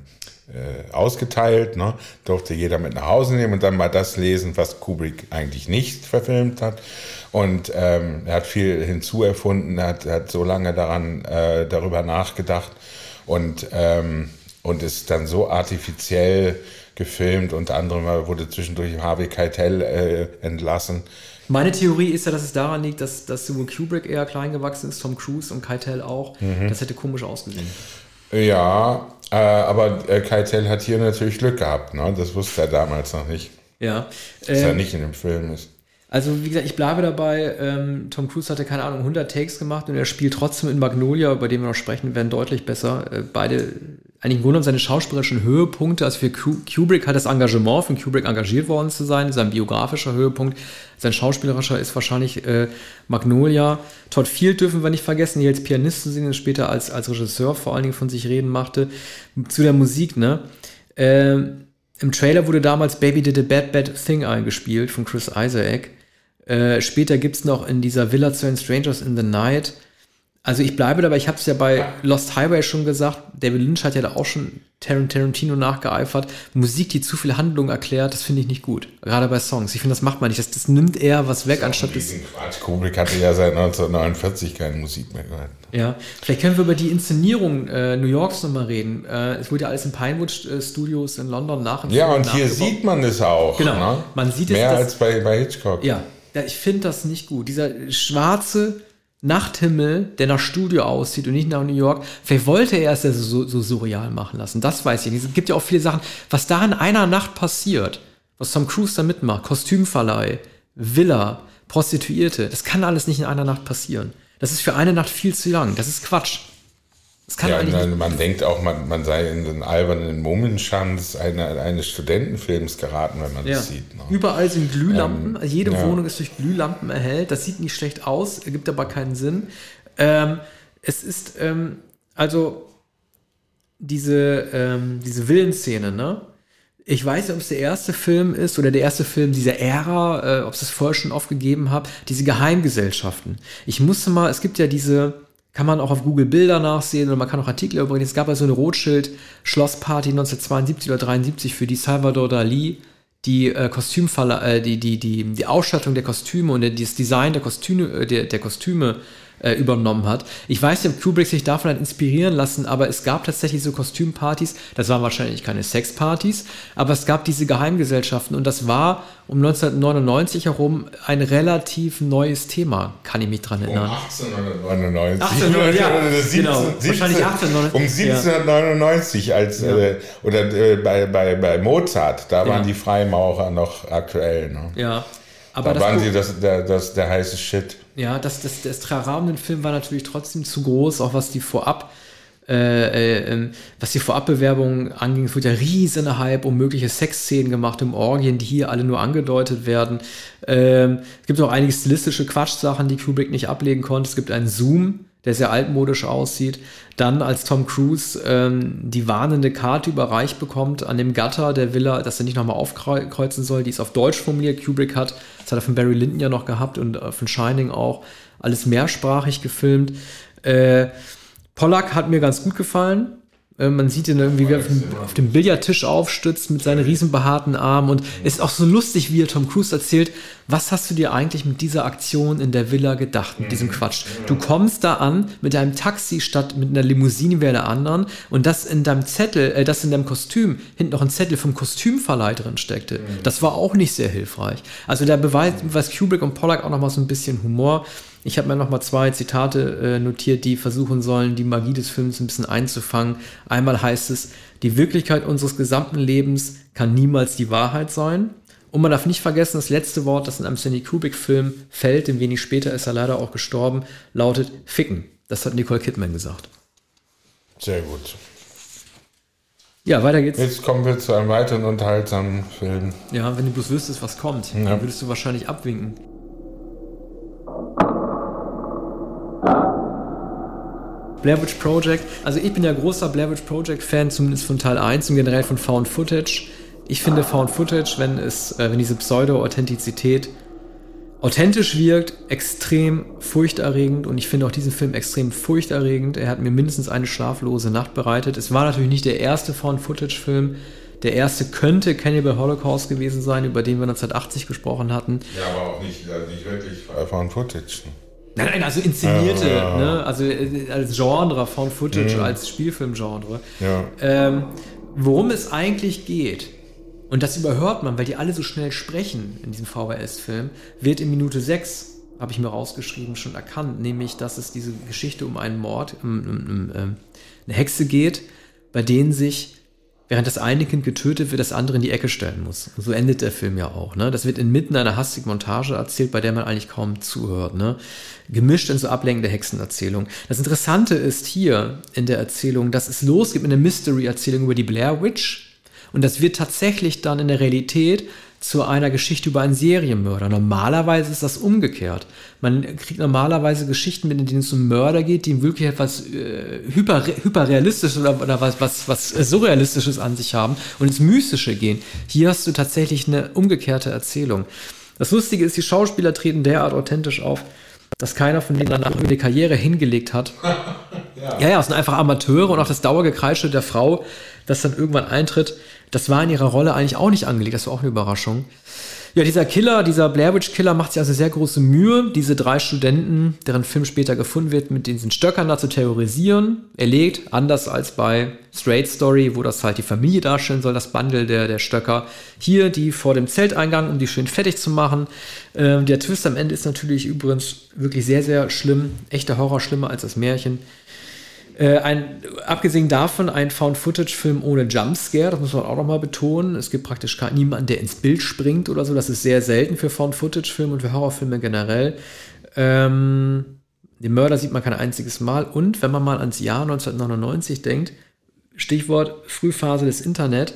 [SPEAKER 2] äh, ausgeteilt. Ne? Durfte jeder mit nach Hause nehmen und dann mal das lesen, was Kubrick eigentlich nicht verfilmt hat. Und ähm, er hat viel hinzuerfunden, er hat, hat so lange daran äh, darüber nachgedacht und ähm, und ist dann so artifiziell gefilmt. Unter anderem wurde zwischendurch Harvey Keitel äh, entlassen.
[SPEAKER 1] Meine Theorie ist ja, dass es daran liegt, dass, dass sowohl Kubrick eher klein gewachsen ist, Tom Cruise und Keitel auch. Mhm. Das hätte komisch ausgesehen.
[SPEAKER 2] Ja, äh, aber äh, Keitel hat hier natürlich Glück gehabt. Ne? Das wusste er damals noch nicht.
[SPEAKER 1] Ja.
[SPEAKER 2] Dass ähm, er nicht in dem Film ist.
[SPEAKER 1] Also wie gesagt, ich bleibe dabei, ähm, Tom Cruise hatte keine Ahnung 100 Takes gemacht und er spielt trotzdem in Magnolia, bei dem wir noch sprechen werden, deutlich besser. Äh, beide, eigentlich Grunde genommen seine schauspielerischen Höhepunkte, also für Kubrick hat das Engagement, von Kubrick engagiert worden zu sein, sein biografischer Höhepunkt. Sein schauspielerischer ist wahrscheinlich äh, Magnolia. Todd Field dürfen wir nicht vergessen, die als Pianist zu singen, später als, als Regisseur vor allen Dingen von sich reden machte. Zu der Musik, ne? Äh, Im Trailer wurde damals Baby Did a Bad Bad Thing eingespielt von Chris Isaac. Äh, später gibt es noch in dieser Villa zu Strangers in the Night. Also ich bleibe dabei, ich habe es ja bei Lost Highway schon gesagt, David Lynch hat ja da auch schon Tarantino nachgeeifert. Musik, die zu viel Handlung erklärt, das finde ich nicht gut. Gerade bei Songs. Ich finde, das macht man nicht. Das, das nimmt eher was weg, anstatt das.
[SPEAKER 2] Quatsch. Kubrick hatte ja seit 1949 keine Musik mehr gehört.
[SPEAKER 1] Ja, vielleicht können wir über die Inszenierung äh, New Yorks nochmal reden. Äh, es wurde ja alles in Pinewood Studios in London nach.
[SPEAKER 2] Ja, und hier sieht man es auch.
[SPEAKER 1] Genau. Ne? Man sieht
[SPEAKER 2] Mehr es. Mehr als bei, bei Hitchcock.
[SPEAKER 1] Ja, ja, ich finde das nicht gut. Dieser schwarze Nachthimmel, der nach Studio aussieht und nicht nach New York. Vielleicht wollte er es ja so, so surreal machen lassen. Das weiß ich nicht. Es gibt ja auch viele Sachen, was da in einer Nacht passiert, was Tom Cruise da mitmacht. Kostümverleih, Villa, Prostituierte. Das kann alles nicht in einer Nacht passieren. Das ist für eine Nacht viel zu lang. Das ist Quatsch.
[SPEAKER 2] Ja, man, man denkt auch, man, man sei in den albernen Mummenschanz eine, eines Studentenfilms geraten, wenn man ja. das sieht.
[SPEAKER 1] Ne? Überall sind Glühlampen. Ähm, Jede ja. Wohnung ist durch Glühlampen erhellt. Das sieht nicht schlecht aus, ergibt aber keinen Sinn. Ähm, es ist, ähm, also, diese, ähm, diese Villenszene, ne? Ich weiß nicht, ob es der erste Film ist oder der erste Film dieser Ära, äh, ob es das vorher schon aufgegeben habe, diese Geheimgesellschaften. Ich musste mal, es gibt ja diese, kann man auch auf Google Bilder nachsehen oder man kann auch Artikel übrigens. Es gab ja so eine Rothschild-Schlossparty 1972 oder 73 für die Salvador Dali, die äh, Kostümfalle, äh, die, die, die, die Ausstattung der Kostüme und das Design der Kostüme, äh, der, der Kostüme äh, übernommen hat. Ich weiß nicht, ob Kubrick sich davon hat inspirieren lassen, aber es gab tatsächlich so Kostümpartys. Das waren wahrscheinlich keine Sexpartys, aber es gab diese Geheimgesellschaften und das war um 1999 herum ein relativ neues Thema, kann ich mich dran erinnern. Um 1899. 1800, ja,
[SPEAKER 2] oder 17, genau. 17, wahrscheinlich 1899. Um 1799 ja. als, ja. Äh, oder äh, bei, bei, bei Mozart, da waren die Freimaurer noch aktuell. Ne?
[SPEAKER 1] Ja.
[SPEAKER 2] Aber da waren sie das, der, das, der heiße Shit.
[SPEAKER 1] Ja, das, das, das Traraum im Film war natürlich trotzdem zu groß, auch was die vorab, äh, äh, ähm, was die Vorabbewerbung anging. Es wurde ja riesen Hype um mögliche Sexszenen gemacht, um Orgien, die hier alle nur angedeutet werden. Ähm, es gibt auch einige stilistische Quatschsachen, die Kubrick nicht ablegen konnte. Es gibt einen Zoom, der sehr altmodisch aussieht. Dann, als Tom Cruise ähm, die warnende Karte überreicht bekommt an dem Gatter der Villa, dass er nicht nochmal aufkreuzen soll, die ist auf Deutsch formuliert. Kubrick hat, das hat er von Barry Lyndon ja noch gehabt und äh, von Shining auch, alles mehrsprachig gefilmt. Äh, Pollack hat mir ganz gut gefallen. Äh, man sieht ihn irgendwie, wie er auf dem, Billardtisch aufstützt mit seinen riesen behaarten Armen. Und ist auch so lustig, wie er Tom Cruise erzählt, was hast du dir eigentlich mit dieser Aktion in der Villa gedacht, mit diesem Quatsch? Du kommst da an mit deinem Taxi statt mit einer Limousine wie der anderen und das in deinem Zettel, äh, das in deinem Kostüm, hinten noch ein Zettel vom Kostümverleih drin steckte. Das war auch nicht sehr hilfreich. Also da beweist, Kubrick und Pollack auch noch mal so ein bisschen Humor. Ich habe mir noch mal zwei Zitate äh, notiert, die versuchen sollen, die Magie des Films ein bisschen einzufangen. Einmal heißt es, die Wirklichkeit unseres gesamten Lebens kann niemals die Wahrheit sein. Und man darf nicht vergessen, das letzte Wort, das in einem Stanley Kubrick-Film fällt, denn wenig später ist er leider auch gestorben, lautet Ficken. Das hat Nicole Kidman gesagt.
[SPEAKER 2] Sehr gut.
[SPEAKER 1] Ja, weiter geht's.
[SPEAKER 2] Jetzt kommen wir zu einem weiteren unterhaltsamen Film.
[SPEAKER 1] Ja, wenn du bloß wüsstest, was kommt, ja. dann würdest du wahrscheinlich abwinken. Blair Witch Project. Also ich bin ja großer Blair Witch Project Fan, zumindest von Teil 1 und generell von Found Footage. Ich finde Found Footage, wenn es, äh, wenn diese Pseudo-Authentizität authentisch wirkt, extrem furchterregend und ich finde auch diesen Film extrem furchterregend. Er hat mir mindestens eine schlaflose Nacht bereitet. Es war natürlich nicht der erste Found-Footage-Film. Der erste könnte Cannibal Holocaust gewesen sein, über den wir 1980 gesprochen hatten.
[SPEAKER 2] Ja, aber auch nicht, also nicht wirklich Found-Footage.
[SPEAKER 1] Nein, nein, also inszenierte, ja, ja. Ne? also äh, als Genre, Found Footage, mhm. als Spielfilmgenre. Ja. Ähm, worum es eigentlich geht, und das überhört man, weil die alle so schnell sprechen in diesem VHS-Film, wird in Minute 6, habe ich mir rausgeschrieben, schon erkannt, nämlich, dass es diese Geschichte um einen Mord, um, um, um, um eine Hexe geht, bei denen sich während das eine Kind getötet wird, das andere in die Ecke stellen muss. So endet der Film ja auch. Ne? Das wird inmitten einer hastigen Montage erzählt, bei der man eigentlich kaum zuhört. Ne? Gemischt in so ablenkende Hexenerzählung. Das Interessante ist hier in der Erzählung, dass es losgeht mit einer Mystery-Erzählung über die Blair Witch. Und das wird tatsächlich dann in der Realität zu einer Geschichte über einen Serienmörder. Normalerweise ist das umgekehrt. Man kriegt normalerweise Geschichten, mit denen es um Mörder geht, die wirklich etwas äh, hyper, hyperrealistisches oder, oder was, was, was surrealistisches an sich haben und ins Mystische gehen. Hier hast du tatsächlich eine umgekehrte Erzählung. Das Lustige ist, die Schauspieler treten derart authentisch auf, dass keiner von denen danach eine Karriere hingelegt hat. ja. ja, ja, es sind einfach Amateure und auch das Dauergekreische der Frau, das dann irgendwann eintritt, das war in ihrer Rolle eigentlich auch nicht angelegt. Das war auch eine Überraschung. Ja, dieser Killer, dieser Blair Witch Killer macht sich also sehr große Mühe, diese drei Studenten, deren Film später gefunden wird, mit diesen Stöckern da zu terrorisieren. Er legt, anders als bei Straight Story, wo das halt die Familie darstellen soll, das Bundle der, der Stöcker, hier die vor dem Zelteingang, um die schön fertig zu machen. Ähm, der Twist am Ende ist natürlich übrigens wirklich sehr, sehr schlimm. Echter Horror, schlimmer als das Märchen. Äh, ein, abgesehen davon ein Found-Footage-Film ohne Jumpscare, das muss man auch nochmal betonen. Es gibt praktisch gar niemanden, der ins Bild springt oder so. Das ist sehr selten für Found-Footage-Filme und für Horrorfilme generell. Ähm, den Mörder sieht man kein einziges Mal. Und wenn man mal ans Jahr 1999 denkt, Stichwort Frühphase des Internet,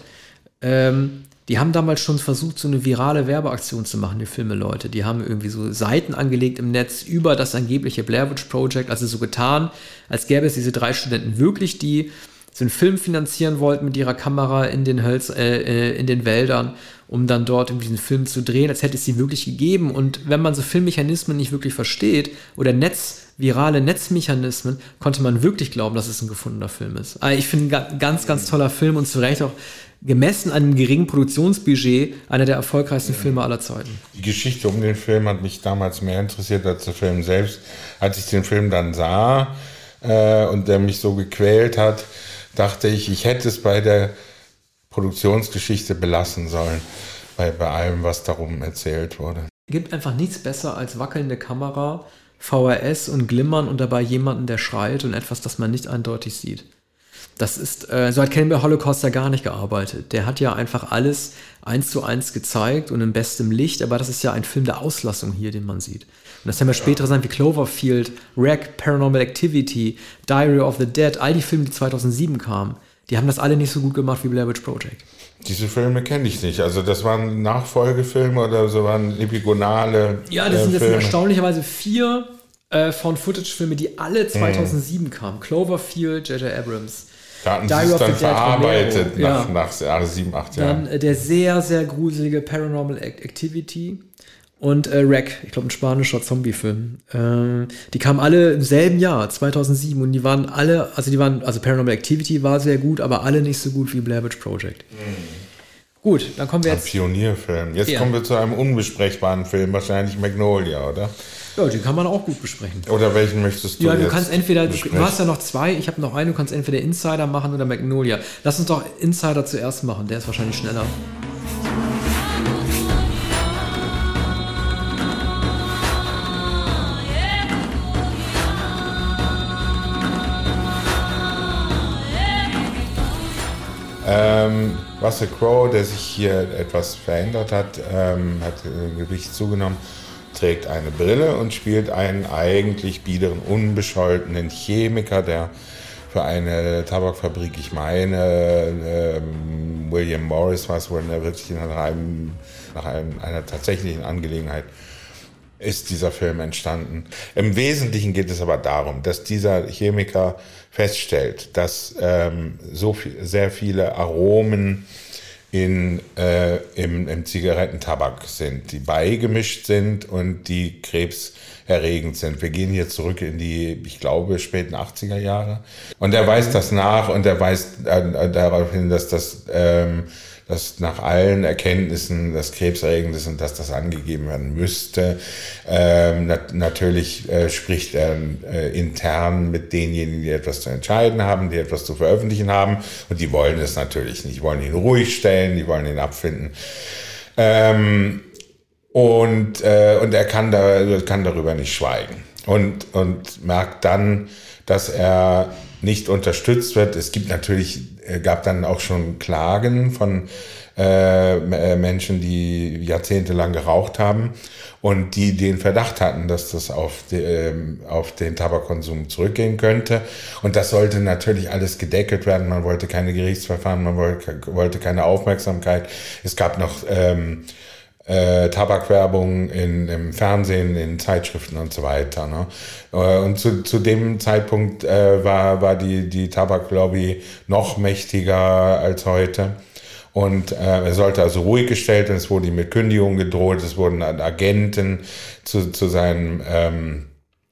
[SPEAKER 1] ähm, die haben damals schon versucht, so eine virale Werbeaktion zu machen, die Filme-Leute. Die haben irgendwie so Seiten angelegt im Netz über das angebliche Blair Witch Project, also so getan, als gäbe es diese drei Studenten wirklich, die so einen Film finanzieren wollten mit ihrer Kamera in den, Hölz, äh, äh, in den Wäldern, um dann dort irgendwie diesen Film zu drehen, als hätte es sie wirklich gegeben. Und wenn man so Filmmechanismen nicht wirklich versteht oder Netz, virale Netzmechanismen, konnte man wirklich glauben, dass es ein gefundener Film ist. Also ich finde, ein ganz, ganz toller Film und zu Recht auch gemessen an einem geringen Produktionsbudget einer der erfolgreichsten Filme aller Zeiten.
[SPEAKER 2] Die Geschichte um den Film hat mich damals mehr interessiert als der Film selbst. Als ich den Film dann sah äh, und der mich so gequält hat, dachte ich, ich hätte es bei der Produktionsgeschichte belassen sollen, bei, bei allem, was darum erzählt wurde.
[SPEAKER 1] Gibt einfach nichts besser als wackelnde Kamera, VHS und Glimmern und dabei jemanden, der schreit und etwas, das man nicht eindeutig sieht. Das ist, äh, so hat Cannibal Holocaust ja gar nicht gearbeitet. Der hat ja einfach alles eins zu eins gezeigt und in bestem Licht, aber das ist ja ein Film der Auslassung hier, den man sieht. Und das haben ja spätere Sachen wie Cloverfield, Wreck, Paranormal Activity, Diary of the Dead, all die Filme, die 2007 kamen, die haben das alle nicht so gut gemacht wie Blair Witch Project.
[SPEAKER 2] Diese Filme kenne ich nicht. Also das waren Nachfolgefilme oder so waren epigonale.
[SPEAKER 1] Ja, das sind jetzt Filme. erstaunlicherweise vier äh, von Footage-Filme, die alle 2007 mhm. kamen. Cloverfield, J.J. Abrams.
[SPEAKER 2] Hatten sie es dann verarbeitet nach, ja. nach, nach sieben, acht Jahren.
[SPEAKER 1] Dann äh, der sehr, sehr gruselige Paranormal Activity und äh, Wreck, ich glaube ein spanischer Zombie-Film. Äh, die kamen alle im selben Jahr, 2007, und die waren alle, also die waren, also Paranormal Activity war sehr gut, aber alle nicht so gut wie Blair Witch Project. Mhm. Gut, dann kommen wir jetzt.
[SPEAKER 2] Ein Pionierfilm. Jetzt ja. kommen wir zu einem unbesprechbaren Film, wahrscheinlich Magnolia, oder?
[SPEAKER 1] Ja, den kann man auch gut besprechen.
[SPEAKER 2] Oder welchen möchtest du?
[SPEAKER 1] Ja, du kannst entweder, du, du hast ja noch zwei, ich habe noch einen, du kannst entweder Insider machen oder Magnolia. Lass uns doch Insider zuerst machen, der ist wahrscheinlich schneller.
[SPEAKER 2] Ähm, Russell Crowe, der sich hier etwas verändert hat, ähm, hat äh, Gewicht zugenommen trägt eine Brille und spielt einen eigentlich biederen, unbescholtenen Chemiker, der für eine Tabakfabrik, ich meine, ähm, William Morris war es wohl, wirklich nach, einem, nach einem, einer tatsächlichen Angelegenheit ist dieser Film entstanden. Im Wesentlichen geht es aber darum, dass dieser Chemiker feststellt, dass ähm, so viel, sehr viele Aromen in, äh, im, im Zigarettentabak sind, die beigemischt sind und die krebserregend sind. Wir gehen hier zurück in die, ich glaube, späten 80er Jahre. Und er weist das nach und er weist äh, darauf hin, dass das ähm, dass nach allen Erkenntnissen das krebserregend ist und dass das angegeben werden müsste. Ähm, nat natürlich äh, spricht er äh, intern mit denjenigen, die etwas zu entscheiden haben, die etwas zu veröffentlichen haben und die wollen es natürlich nicht, die wollen ihn ruhig stellen, die wollen ihn abfinden. Ähm, und, äh, und er kann, da, kann darüber nicht schweigen und, und merkt dann, dass er nicht unterstützt wird. Es gibt natürlich, äh, gab dann auch schon Klagen von äh, äh, Menschen, die jahrzehntelang geraucht haben und die den Verdacht hatten, dass das auf, die, äh, auf den Tabakkonsum zurückgehen könnte. Und das sollte natürlich alles gedeckelt werden. Man wollte keine Gerichtsverfahren, man wollte, wollte keine Aufmerksamkeit. Es gab noch ähm, äh, Tabakwerbung in, im Fernsehen, in Zeitschriften und so weiter. Ne? Äh, und zu, zu dem Zeitpunkt äh, war, war die, die Tabaklobby noch mächtiger als heute. Und äh, er sollte also ruhig gestellt werden, es wurde ihm mit Kündigung gedroht, es wurden Agenten zu, zu seinem ähm,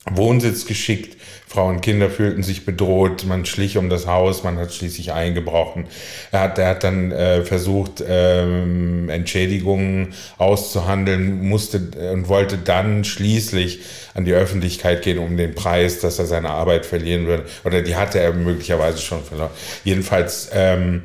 [SPEAKER 2] Wohnsitz geschickt. Frauen und Kinder fühlten sich bedroht, man schlich um das Haus, man hat schließlich eingebrochen. Er hat, er hat dann äh, versucht, ähm, Entschädigungen auszuhandeln, musste und wollte dann schließlich an die Öffentlichkeit gehen um den Preis, dass er seine Arbeit verlieren würde. Oder die hatte er möglicherweise schon verloren. Jedenfalls ähm,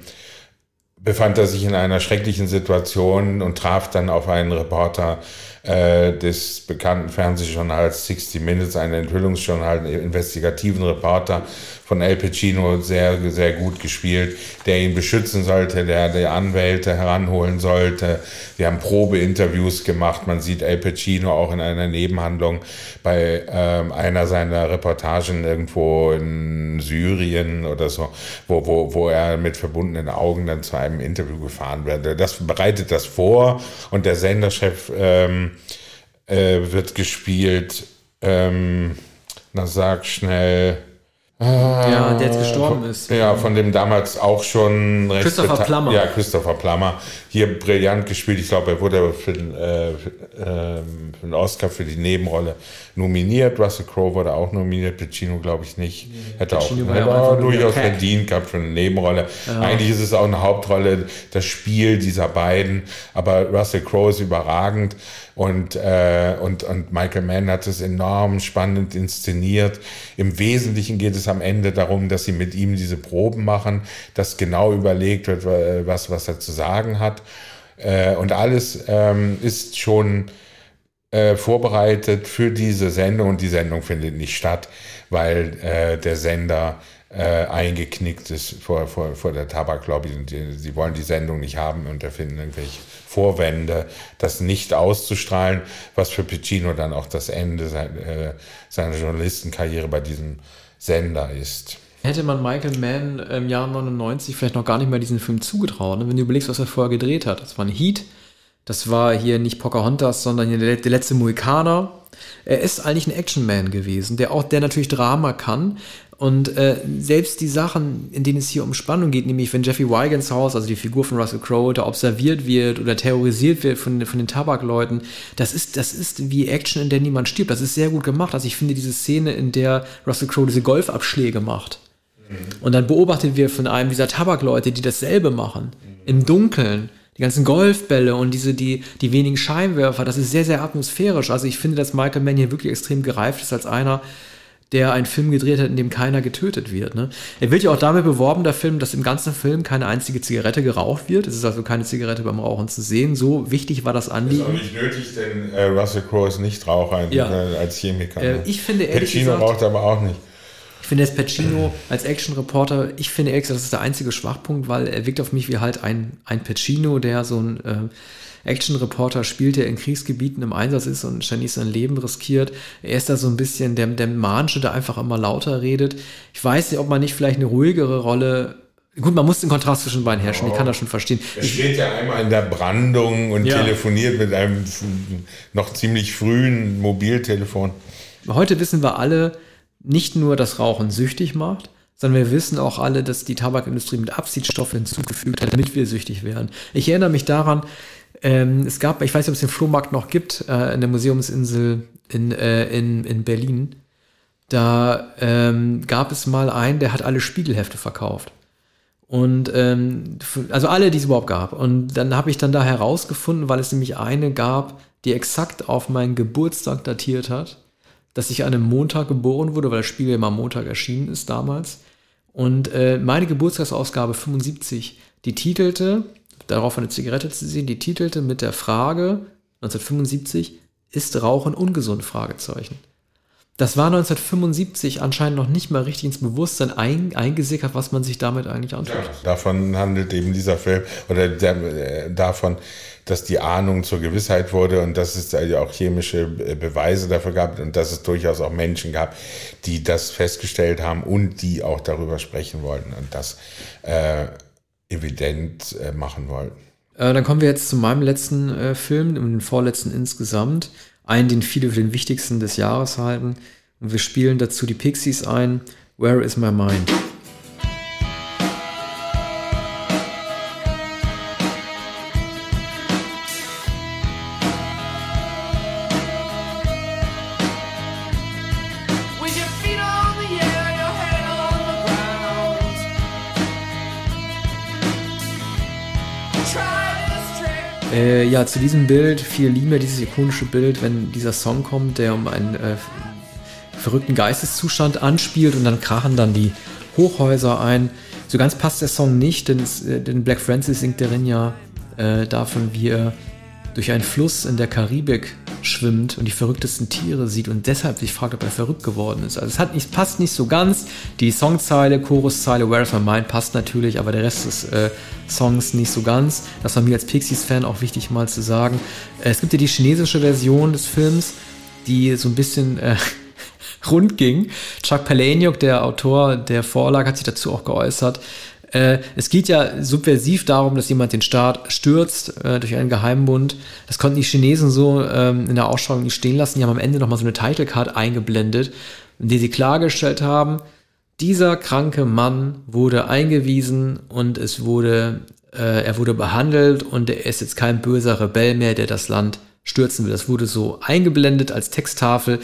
[SPEAKER 2] befand er sich in einer schrecklichen Situation und traf dann auf einen Reporter, äh, des bekannten Fernsehjournals 60 Minutes, einen Enthüllungsjournal, einen investigativen Reporter von El Pacino sehr, sehr gut gespielt, der ihn beschützen sollte, der die Anwälte heranholen sollte. Wir haben Probeinterviews gemacht. Man sieht El Pacino auch in einer Nebenhandlung bei ähm, einer seiner Reportagen irgendwo in Syrien oder so, wo, wo, wo er mit verbundenen Augen dann zu einem Interview gefahren wird. Das bereitet das vor und der Senderchef ähm, äh, wird gespielt. Ähm, na, sag schnell.
[SPEAKER 1] Ja, der jetzt gestorben ist.
[SPEAKER 2] Ja, von dem damals auch schon
[SPEAKER 1] Christopher Plummer.
[SPEAKER 2] Ja, Christopher Plummer. Hier brillant gespielt. Ich glaube, er wurde für den, äh, für, äh, für den Oscar für die Nebenrolle nominiert. Russell Crowe wurde auch nominiert. Pacino, glaube ich, nicht. Hätte Pacino auch, hätte auch durchaus verdient gehabt für eine Nebenrolle. Ja. Eigentlich ist es auch eine Hauptrolle, das Spiel dieser beiden. Aber Russell Crowe ist überragend. Und, äh, und, und Michael Mann hat es enorm spannend inszeniert. Im Wesentlichen geht es am Ende darum, dass sie mit ihm diese Proben machen, dass genau überlegt wird, was, was er zu sagen hat. Äh, und alles ähm, ist schon äh, vorbereitet für diese Sendung und die Sendung findet nicht statt, weil äh, der Sender äh, eingeknickt ist vor, vor, vor der Tabaklobby und die, sie wollen die Sendung nicht haben und erfinden irgendwelche Vorwände, das nicht auszustrahlen, was für Piccino dann auch das Ende sein, äh, seiner Journalistenkarriere bei diesem Sender ist.
[SPEAKER 1] Hätte man Michael Mann im Jahr 99 vielleicht noch gar nicht mehr diesen Film zugetraut, ne? wenn du überlegst, was er vorher gedreht hat. Das war ein Heat, das war hier nicht Pocahontas, sondern hier der, der letzte Mohikaner. Er ist eigentlich ein Actionman gewesen, der auch, der natürlich Drama kann, und äh, selbst die Sachen, in denen es hier um Spannung geht, nämlich wenn Jeffrey Wygans Haus, also die Figur von Russell Crowe, da observiert wird oder terrorisiert wird von, von den Tabakleuten, das ist, das ist wie Action, in der niemand stirbt. Das ist sehr gut gemacht. Also ich finde diese Szene, in der Russell Crowe diese Golfabschläge macht mhm. und dann beobachtet wir von einem dieser Tabakleute, die dasselbe machen, mhm. im Dunkeln die ganzen Golfbälle und diese, die, die wenigen Scheinwerfer, das ist sehr, sehr atmosphärisch. Also ich finde, dass Michael Mann hier wirklich extrem gereift ist als einer, der einen Film gedreht hat, in dem keiner getötet wird. Ne? Er wird ja auch damit beworben, der Film, dass im ganzen Film keine einzige Zigarette geraucht wird. Es ist also keine Zigarette beim Rauchen zu sehen. So wichtig war das Anliegen.
[SPEAKER 2] Ist auch nicht nötig, denn äh, Russell Crowe ist nicht Raucher ja. äh, als Chemiker.
[SPEAKER 1] Äh, ich finde ehrlich
[SPEAKER 2] Pacino gesagt, raucht aber auch nicht.
[SPEAKER 1] Ich finde jetzt Pacino als Action-Reporter, ich finde ehrlich gesagt, das ist der einzige Schwachpunkt, weil er wirkt auf mich wie halt ein, ein Pacino, der so ein äh, Action-Reporter spielt, der in Kriegsgebieten im Einsatz ist und ständig sein Leben riskiert. Er ist da so ein bisschen der, der Mansche, der einfach immer lauter redet. Ich weiß nicht, ob man nicht vielleicht eine ruhigere Rolle Gut, man muss den Kontrast zwischen beiden herrschen, oh. ich kann das schon verstehen.
[SPEAKER 2] Er steht ja einmal in der Brandung und ja. telefoniert mit einem noch ziemlich frühen Mobiltelefon.
[SPEAKER 1] Heute wissen wir alle, nicht nur, dass Rauchen süchtig macht, sondern wir wissen auch alle, dass die Tabakindustrie mit Absicht Stoffe hinzugefügt hat, damit wir süchtig werden. Ich erinnere mich daran, ähm, es gab, ich weiß nicht, ob es den Flohmarkt noch gibt, äh, in der Museumsinsel in, äh, in, in Berlin. Da ähm, gab es mal einen, der hat alle Spiegelhefte verkauft. Und ähm, also alle, die es überhaupt gab. Und dann habe ich dann da herausgefunden, weil es nämlich eine gab, die exakt auf meinen Geburtstag datiert hat, dass ich an einem Montag geboren wurde, weil das Spiegel immer am Montag erschienen ist damals. Und äh, meine Geburtstagsausgabe 75, die titelte darauf eine Zigarette zu sehen, die titelte mit der Frage 1975, ist Rauchen ungesund? Fragezeichen. Das war 1975 anscheinend noch nicht mal richtig ins Bewusstsein ein, eingesickert, was man sich damit eigentlich antut. Ja,
[SPEAKER 2] davon handelt eben dieser Film oder der, äh, davon, dass die Ahnung zur Gewissheit wurde und dass es also auch chemische Beweise dafür gab und dass es durchaus auch Menschen gab, die das festgestellt haben und die auch darüber sprechen wollten und das äh, evident äh, machen wollten.
[SPEAKER 1] Äh, dann kommen wir jetzt zu meinem letzten äh, Film, den vorletzten insgesamt. Einen, den viele für den wichtigsten des Jahres halten. Und wir spielen dazu die Pixies ein. Where is my mind? Ja, zu diesem Bild, viel Liebe, dieses ikonische Bild, wenn dieser Song kommt, der um einen äh, verrückten Geisteszustand anspielt und dann krachen dann die Hochhäuser ein. So ganz passt der Song nicht, denn, äh, denn Black Francis singt darin ja äh, davon, wie er durch einen Fluss in der Karibik schwimmt und die verrücktesten Tiere sieht und deshalb sich fragt, ob er verrückt geworden ist. Also es hat nicht, passt nicht so ganz. Die Songzeile, Choruszeile, Where's My Mind passt natürlich, aber der Rest des äh, Songs nicht so ganz. Das war mir als Pixies-Fan auch wichtig mal zu sagen. Äh, es gibt ja die chinesische Version des Films, die so ein bisschen äh, rund ging. Chuck Palahniuk, der Autor der Vorlage, hat sich dazu auch geäußert. Äh, es geht ja subversiv darum, dass jemand den Staat stürzt äh, durch einen Geheimbund. Das konnten die Chinesen so ähm, in der Ausstrahlung nicht stehen lassen. Die haben am Ende nochmal so eine Titlecard eingeblendet, in der sie klargestellt haben, dieser kranke Mann wurde eingewiesen und es wurde, äh, er wurde behandelt und er ist jetzt kein böser Rebell mehr, der das Land stürzen will. Das wurde so eingeblendet als Texttafel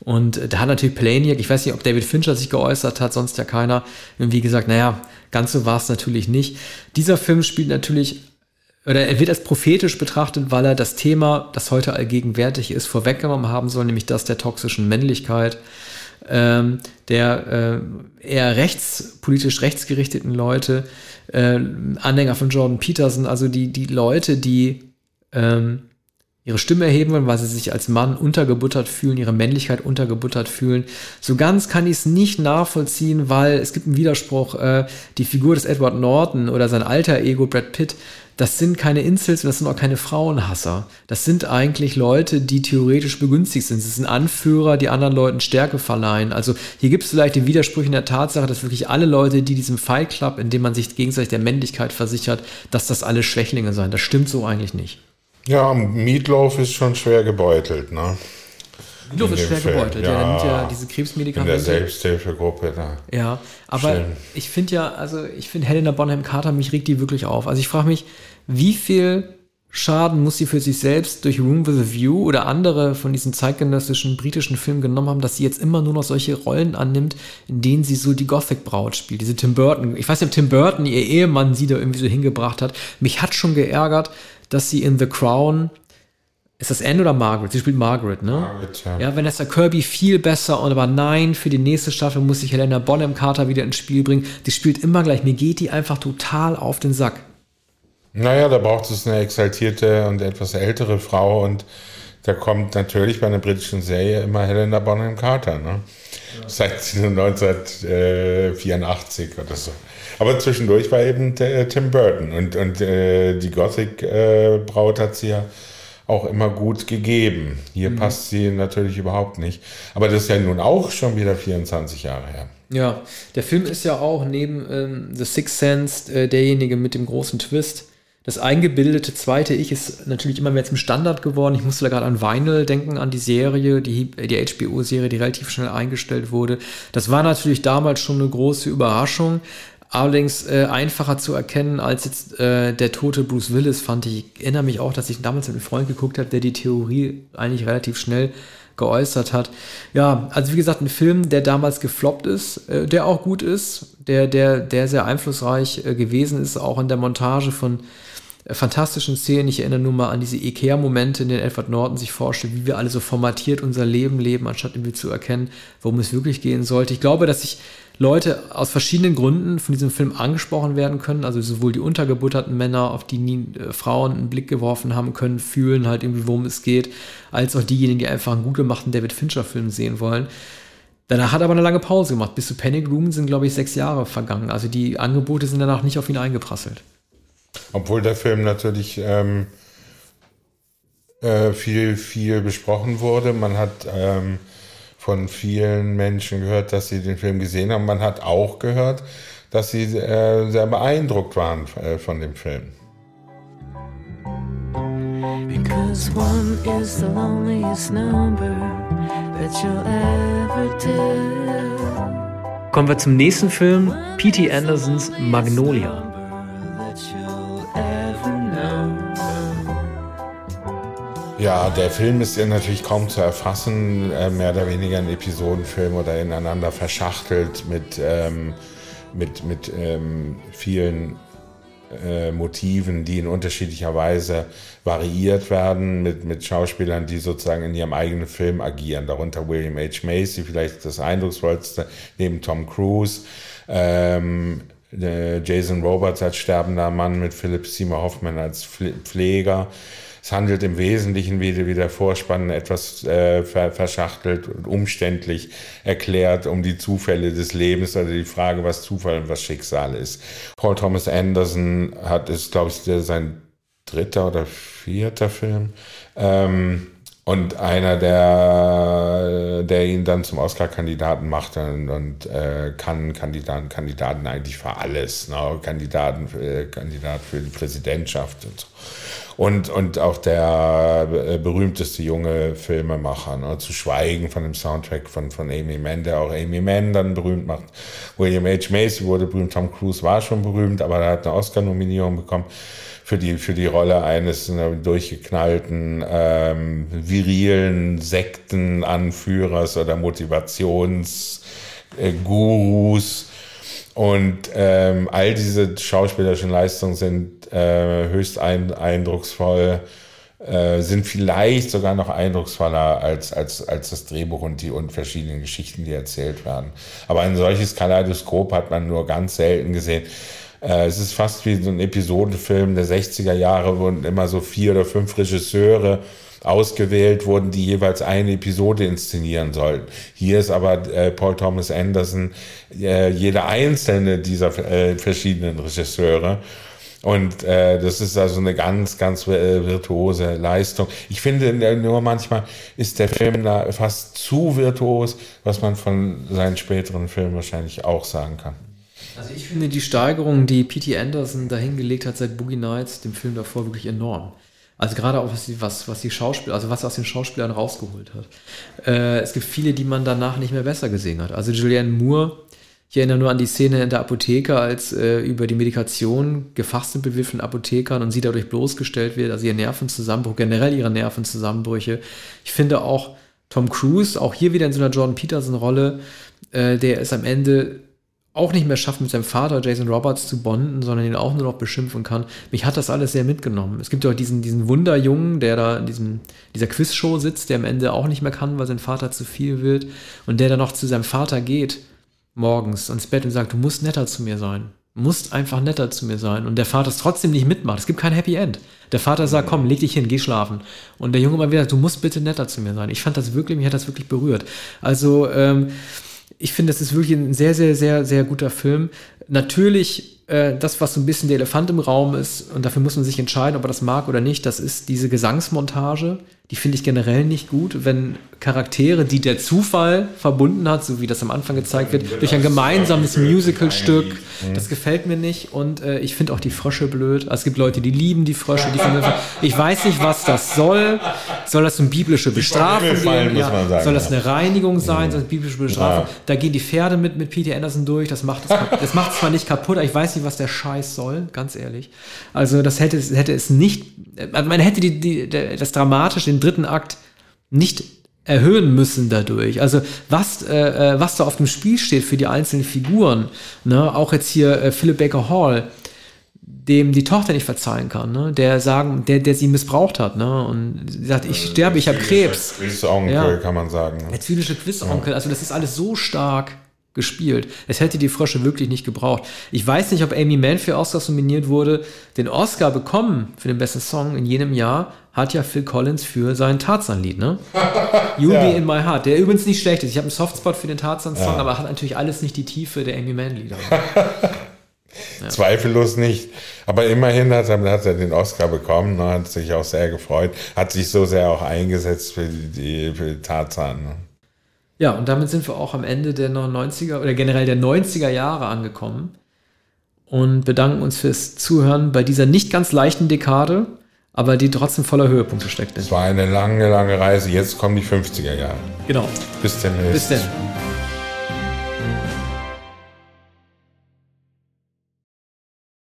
[SPEAKER 1] und da hat natürlich Planiac, ich weiß nicht, ob David Fincher sich geäußert hat, sonst ja keiner, irgendwie gesagt, naja, ganz so war es natürlich nicht. Dieser Film spielt natürlich, oder er wird als prophetisch betrachtet, weil er das Thema, das heute allgegenwärtig ist, vorweggenommen haben soll, nämlich das der toxischen Männlichkeit, ähm, der äh, eher rechts, politisch rechtsgerichteten Leute, äh, Anhänger von Jordan Peterson, also die, die Leute, die ähm, ihre Stimme erheben wollen, weil sie sich als Mann untergebuttert fühlen, ihre Männlichkeit untergebuttert fühlen. So ganz kann ich es nicht nachvollziehen, weil es gibt einen Widerspruch. Äh, die Figur des Edward Norton oder sein alter Ego Brad Pitt, das sind keine Incels und das sind auch keine Frauenhasser. Das sind eigentlich Leute, die theoretisch begünstigt sind. Sie sind Anführer, die anderen Leuten Stärke verleihen. Also hier gibt es vielleicht den Widerspruch in der Tatsache, dass wirklich alle Leute, die diesem Fight Club, in dem man sich gegenseitig der Männlichkeit versichert, dass das alle Schwächlinge seien. Das stimmt so eigentlich nicht.
[SPEAKER 2] Ja, Meatloaf ist schon schwer gebeutelt, ne?
[SPEAKER 1] Meatloaf ist schwer Film. gebeutelt, ja, ja, der nimmt ja diese Krebsmedikamente.
[SPEAKER 2] In der Selbsthilfegruppe da.
[SPEAKER 1] Ja, aber Schön. ich finde ja, also ich finde Helena Bonham Carter, mich regt die wirklich auf. Also ich frage mich, wie viel Schaden muss sie für sich selbst durch Room with a View oder andere von diesen zeitgenössischen britischen Filmen genommen haben, dass sie jetzt immer nur noch solche Rollen annimmt, in denen sie so die Gothic-Braut spielt. Diese Tim Burton. Ich weiß nicht, ob Tim Burton, ihr Ehemann, sie da irgendwie so hingebracht hat. Mich hat schon geärgert, dass sie in The Crown ist das Anne oder Margaret? Sie spielt Margaret, ne? Margaret, ja. ja, Vanessa Kirby viel besser und aber nein, für die nächste Staffel muss sich Helena Bonham Carter wieder ins Spiel bringen. Die spielt immer gleich. Mir geht die einfach total auf den Sack.
[SPEAKER 2] Naja, da braucht es eine exaltierte und etwas ältere Frau und da kommt natürlich bei einer britischen Serie immer Helena Bonham Carter, ne? Ja. Seit 1984 oder so. Aber zwischendurch war eben äh, Tim Burton und, und äh, die Gothic-Braut äh, hat sie ja auch immer gut gegeben. Hier mhm. passt sie natürlich überhaupt nicht. Aber das ist ja nun auch schon wieder 24 Jahre her.
[SPEAKER 1] Ja, der Film ist ja auch neben ähm, The Sixth Sense äh, derjenige mit dem großen Twist. Das eingebildete zweite Ich ist natürlich immer mehr zum Standard geworden. Ich musste da gerade an Vinyl denken, an die Serie, die, die HBO-Serie, die relativ schnell eingestellt wurde. Das war natürlich damals schon eine große Überraschung. Allerdings äh, einfacher zu erkennen als jetzt äh, der tote Bruce Willis, fand ich. Ich erinnere mich auch, dass ich damals mit einem Freund geguckt habe, der die Theorie eigentlich relativ schnell geäußert hat. Ja, also wie gesagt, ein Film, der damals gefloppt ist, äh, der auch gut ist, der, der, der sehr einflussreich äh, gewesen ist, auch in der Montage von äh, fantastischen Szenen. Ich erinnere nur mal an diese Ikea-Momente, in denen Edward Norton sich vorstellt, wie wir alle so formatiert unser Leben leben, anstatt irgendwie zu erkennen, worum es wirklich gehen sollte. Ich glaube, dass ich Leute aus verschiedenen Gründen von diesem Film angesprochen werden können. Also sowohl die untergebutterten Männer, auf die nie äh, Frauen einen Blick geworfen haben können, fühlen halt irgendwie, worum es geht, als auch diejenigen, die einfach einen gut gemachten David Fincher-Film sehen wollen. Danach hat er aber eine lange Pause gemacht. Bis zu Panic Room sind, glaube ich, sechs Jahre vergangen. Also die Angebote sind danach nicht auf ihn eingeprasselt.
[SPEAKER 2] Obwohl der Film natürlich ähm, äh, viel, viel besprochen wurde. Man hat ähm, von vielen Menschen gehört, dass sie den Film gesehen haben. Man hat auch gehört, dass sie äh, sehr beeindruckt waren äh, von dem Film. Because one is the loneliest number that you'll
[SPEAKER 1] ever tell. Kommen wir zum nächsten Film, P.T. Andersons Magnolia.
[SPEAKER 2] Ja, der Film ist ja natürlich kaum zu erfassen, äh, mehr oder weniger ein Episodenfilm oder ineinander verschachtelt mit, ähm, mit, mit ähm, vielen äh, Motiven, die in unterschiedlicher Weise variiert werden, mit, mit Schauspielern, die sozusagen in ihrem eigenen Film agieren. Darunter William H. Macy, vielleicht das eindrucksvollste, neben Tom Cruise. Ähm, äh, Jason Roberts als sterbender Mann mit Philip Seymour Hoffman als Pfleger. Es handelt im Wesentlichen, wie, wie der Vorspann etwas äh, verschachtelt und umständlich erklärt, um die Zufälle des Lebens oder die Frage, was Zufall und was Schicksal ist. Paul Thomas Anderson hat, ist, glaube ich, sein dritter oder vierter Film. Ähm, und einer, der, der ihn dann zum Oscar-Kandidaten macht und, und äh, kann Kandidaten, Kandidaten eigentlich für alles, ne? Kandidaten, äh, Kandidat für die Präsidentschaft und so. Und, und auch der äh, berühmteste junge Filmemacher, ne? zu schweigen von dem Soundtrack von, von Amy Mann, der auch Amy Mann dann berühmt macht. William H. Macy wurde berühmt, Tom Cruise war schon berühmt, aber er hat eine Oscar-Nominierung bekommen für die, für die Rolle eines äh, durchgeknallten, ähm, virilen Sektenanführers oder Motivationsgurus. Und ähm, all diese schauspielerischen Leistungen sind äh, höchst ein, eindrucksvoll, äh, sind vielleicht sogar noch eindrucksvoller als, als, als das Drehbuch und die und verschiedenen Geschichten, die erzählt werden. Aber ein solches Kaleidoskop hat man nur ganz selten gesehen. Äh, es ist fast wie so ein Episodenfilm der 60er Jahre, wo immer so vier oder fünf Regisseure ausgewählt wurden, die jeweils eine Episode inszenieren sollten. Hier ist aber äh, Paul Thomas Anderson äh, jeder einzelne dieser äh, verschiedenen Regisseure. Und äh, das ist also eine ganz, ganz äh, virtuose Leistung. Ich finde nur manchmal ist der Film da fast zu virtuos, was man von seinen späteren Filmen wahrscheinlich auch sagen kann.
[SPEAKER 1] Also ich finde die Steigerung, die P.T. Anderson dahingelegt hat seit Boogie Nights, dem Film davor, wirklich enorm. Also gerade auch was die, was, was die Schauspieler, also was aus den Schauspielern rausgeholt hat. Äh, es gibt viele, die man danach nicht mehr besser gesehen hat. Also Julianne Moore, ich erinnere nur an die Szene in der Apotheke, als äh, über die Medikation gefachsimpelt wird von Apothekern und sie dadurch bloßgestellt wird, also ihr Nervenzusammenbruch, generell ihre Nervenzusammenbrüche. Ich finde auch Tom Cruise, auch hier wieder in so einer Jordan Peterson-Rolle, äh, der ist am Ende auch nicht mehr schafft, mit seinem Vater Jason Roberts zu bonden, sondern ihn auch nur noch beschimpfen kann. Mich hat das alles sehr mitgenommen. Es gibt ja auch diesen, diesen Wunderjungen, der da in diesem, dieser Quizshow sitzt, der am Ende auch nicht mehr kann, weil sein Vater zu viel wird und der dann noch zu seinem Vater geht morgens ins Bett und sagt, du musst netter zu mir sein. Du musst einfach netter zu mir sein. Und der Vater es trotzdem nicht mitmacht. Es gibt kein Happy End. Der Vater sagt, komm, leg dich hin, geh schlafen. Und der Junge mal wieder, du musst bitte netter zu mir sein. Ich fand das wirklich, mich hat das wirklich berührt. Also, ähm, ich finde, das ist wirklich ein sehr, sehr, sehr, sehr guter Film. Natürlich, äh, das, was so ein bisschen der Elefant im Raum ist, und dafür muss man sich entscheiden, ob er das mag oder nicht, das ist diese Gesangsmontage. Die finde ich generell nicht gut, wenn Charaktere, die der Zufall verbunden hat, so wie das am Anfang gezeigt wird, durch ein gemeinsames Musicalstück. Das gefällt mir nicht und äh, ich finde auch die Frösche blöd. Also es gibt Leute, die lieben die Frösche. Die finden, ich weiß nicht, was das soll. Soll das eine biblische Bestrafung geben? Ja. Soll das eine Reinigung sein? Soll das biblische Bestrafung? Ja. Da gehen die Pferde mit, mit Peter Anderson durch. Das macht es, das macht zwar nicht kaputt, aber ich weiß nicht, was der Scheiß soll, ganz ehrlich. Also das hätte, hätte es nicht, man hätte die, die, das dramatisch, den dritten Akt nicht erhöhen müssen dadurch. Also was, äh, äh, was da auf dem Spiel steht für die einzelnen Figuren, ne? auch jetzt hier äh, Philip Baker Hall, dem die Tochter nicht verzeihen kann, ne? der sagen, der, der sie missbraucht hat, ne? Und sagt, ich äh, sterbe, ich habe Krebs.
[SPEAKER 2] Quizonkel, ja. kann man sagen.
[SPEAKER 1] Ne? Der zynische Quizonkel, also das ist alles so stark gespielt. Es hätte die Frösche wirklich nicht gebraucht. Ich weiß nicht, ob Amy Mann für Oscars nominiert wurde. Den Oscar bekommen für den besten Song in jenem Jahr hat ja Phil Collins für sein Tarzan-Lied, ne? You'll ja. Be In My Heart, der übrigens nicht schlecht ist. Ich habe einen Softspot für den Tarzan-Song, ja. aber hat natürlich alles nicht die Tiefe der Amy Mann-Lieder.
[SPEAKER 2] ja. Zweifellos nicht. Aber immerhin hat er, hat er den Oscar bekommen, ne? hat sich auch sehr gefreut, hat sich so sehr auch eingesetzt für die, für Tarzan. Ne?
[SPEAKER 1] Ja, und damit sind wir auch am Ende der 90er oder generell der 90er Jahre angekommen und bedanken uns fürs Zuhören bei dieser nicht ganz leichten Dekade aber die trotzdem voller Höhepunkte steckt.
[SPEAKER 2] Es war eine lange, lange Reise. Jetzt kommen die 50er Jahre.
[SPEAKER 1] Genau.
[SPEAKER 2] Bis demnächst.
[SPEAKER 1] Bis denn.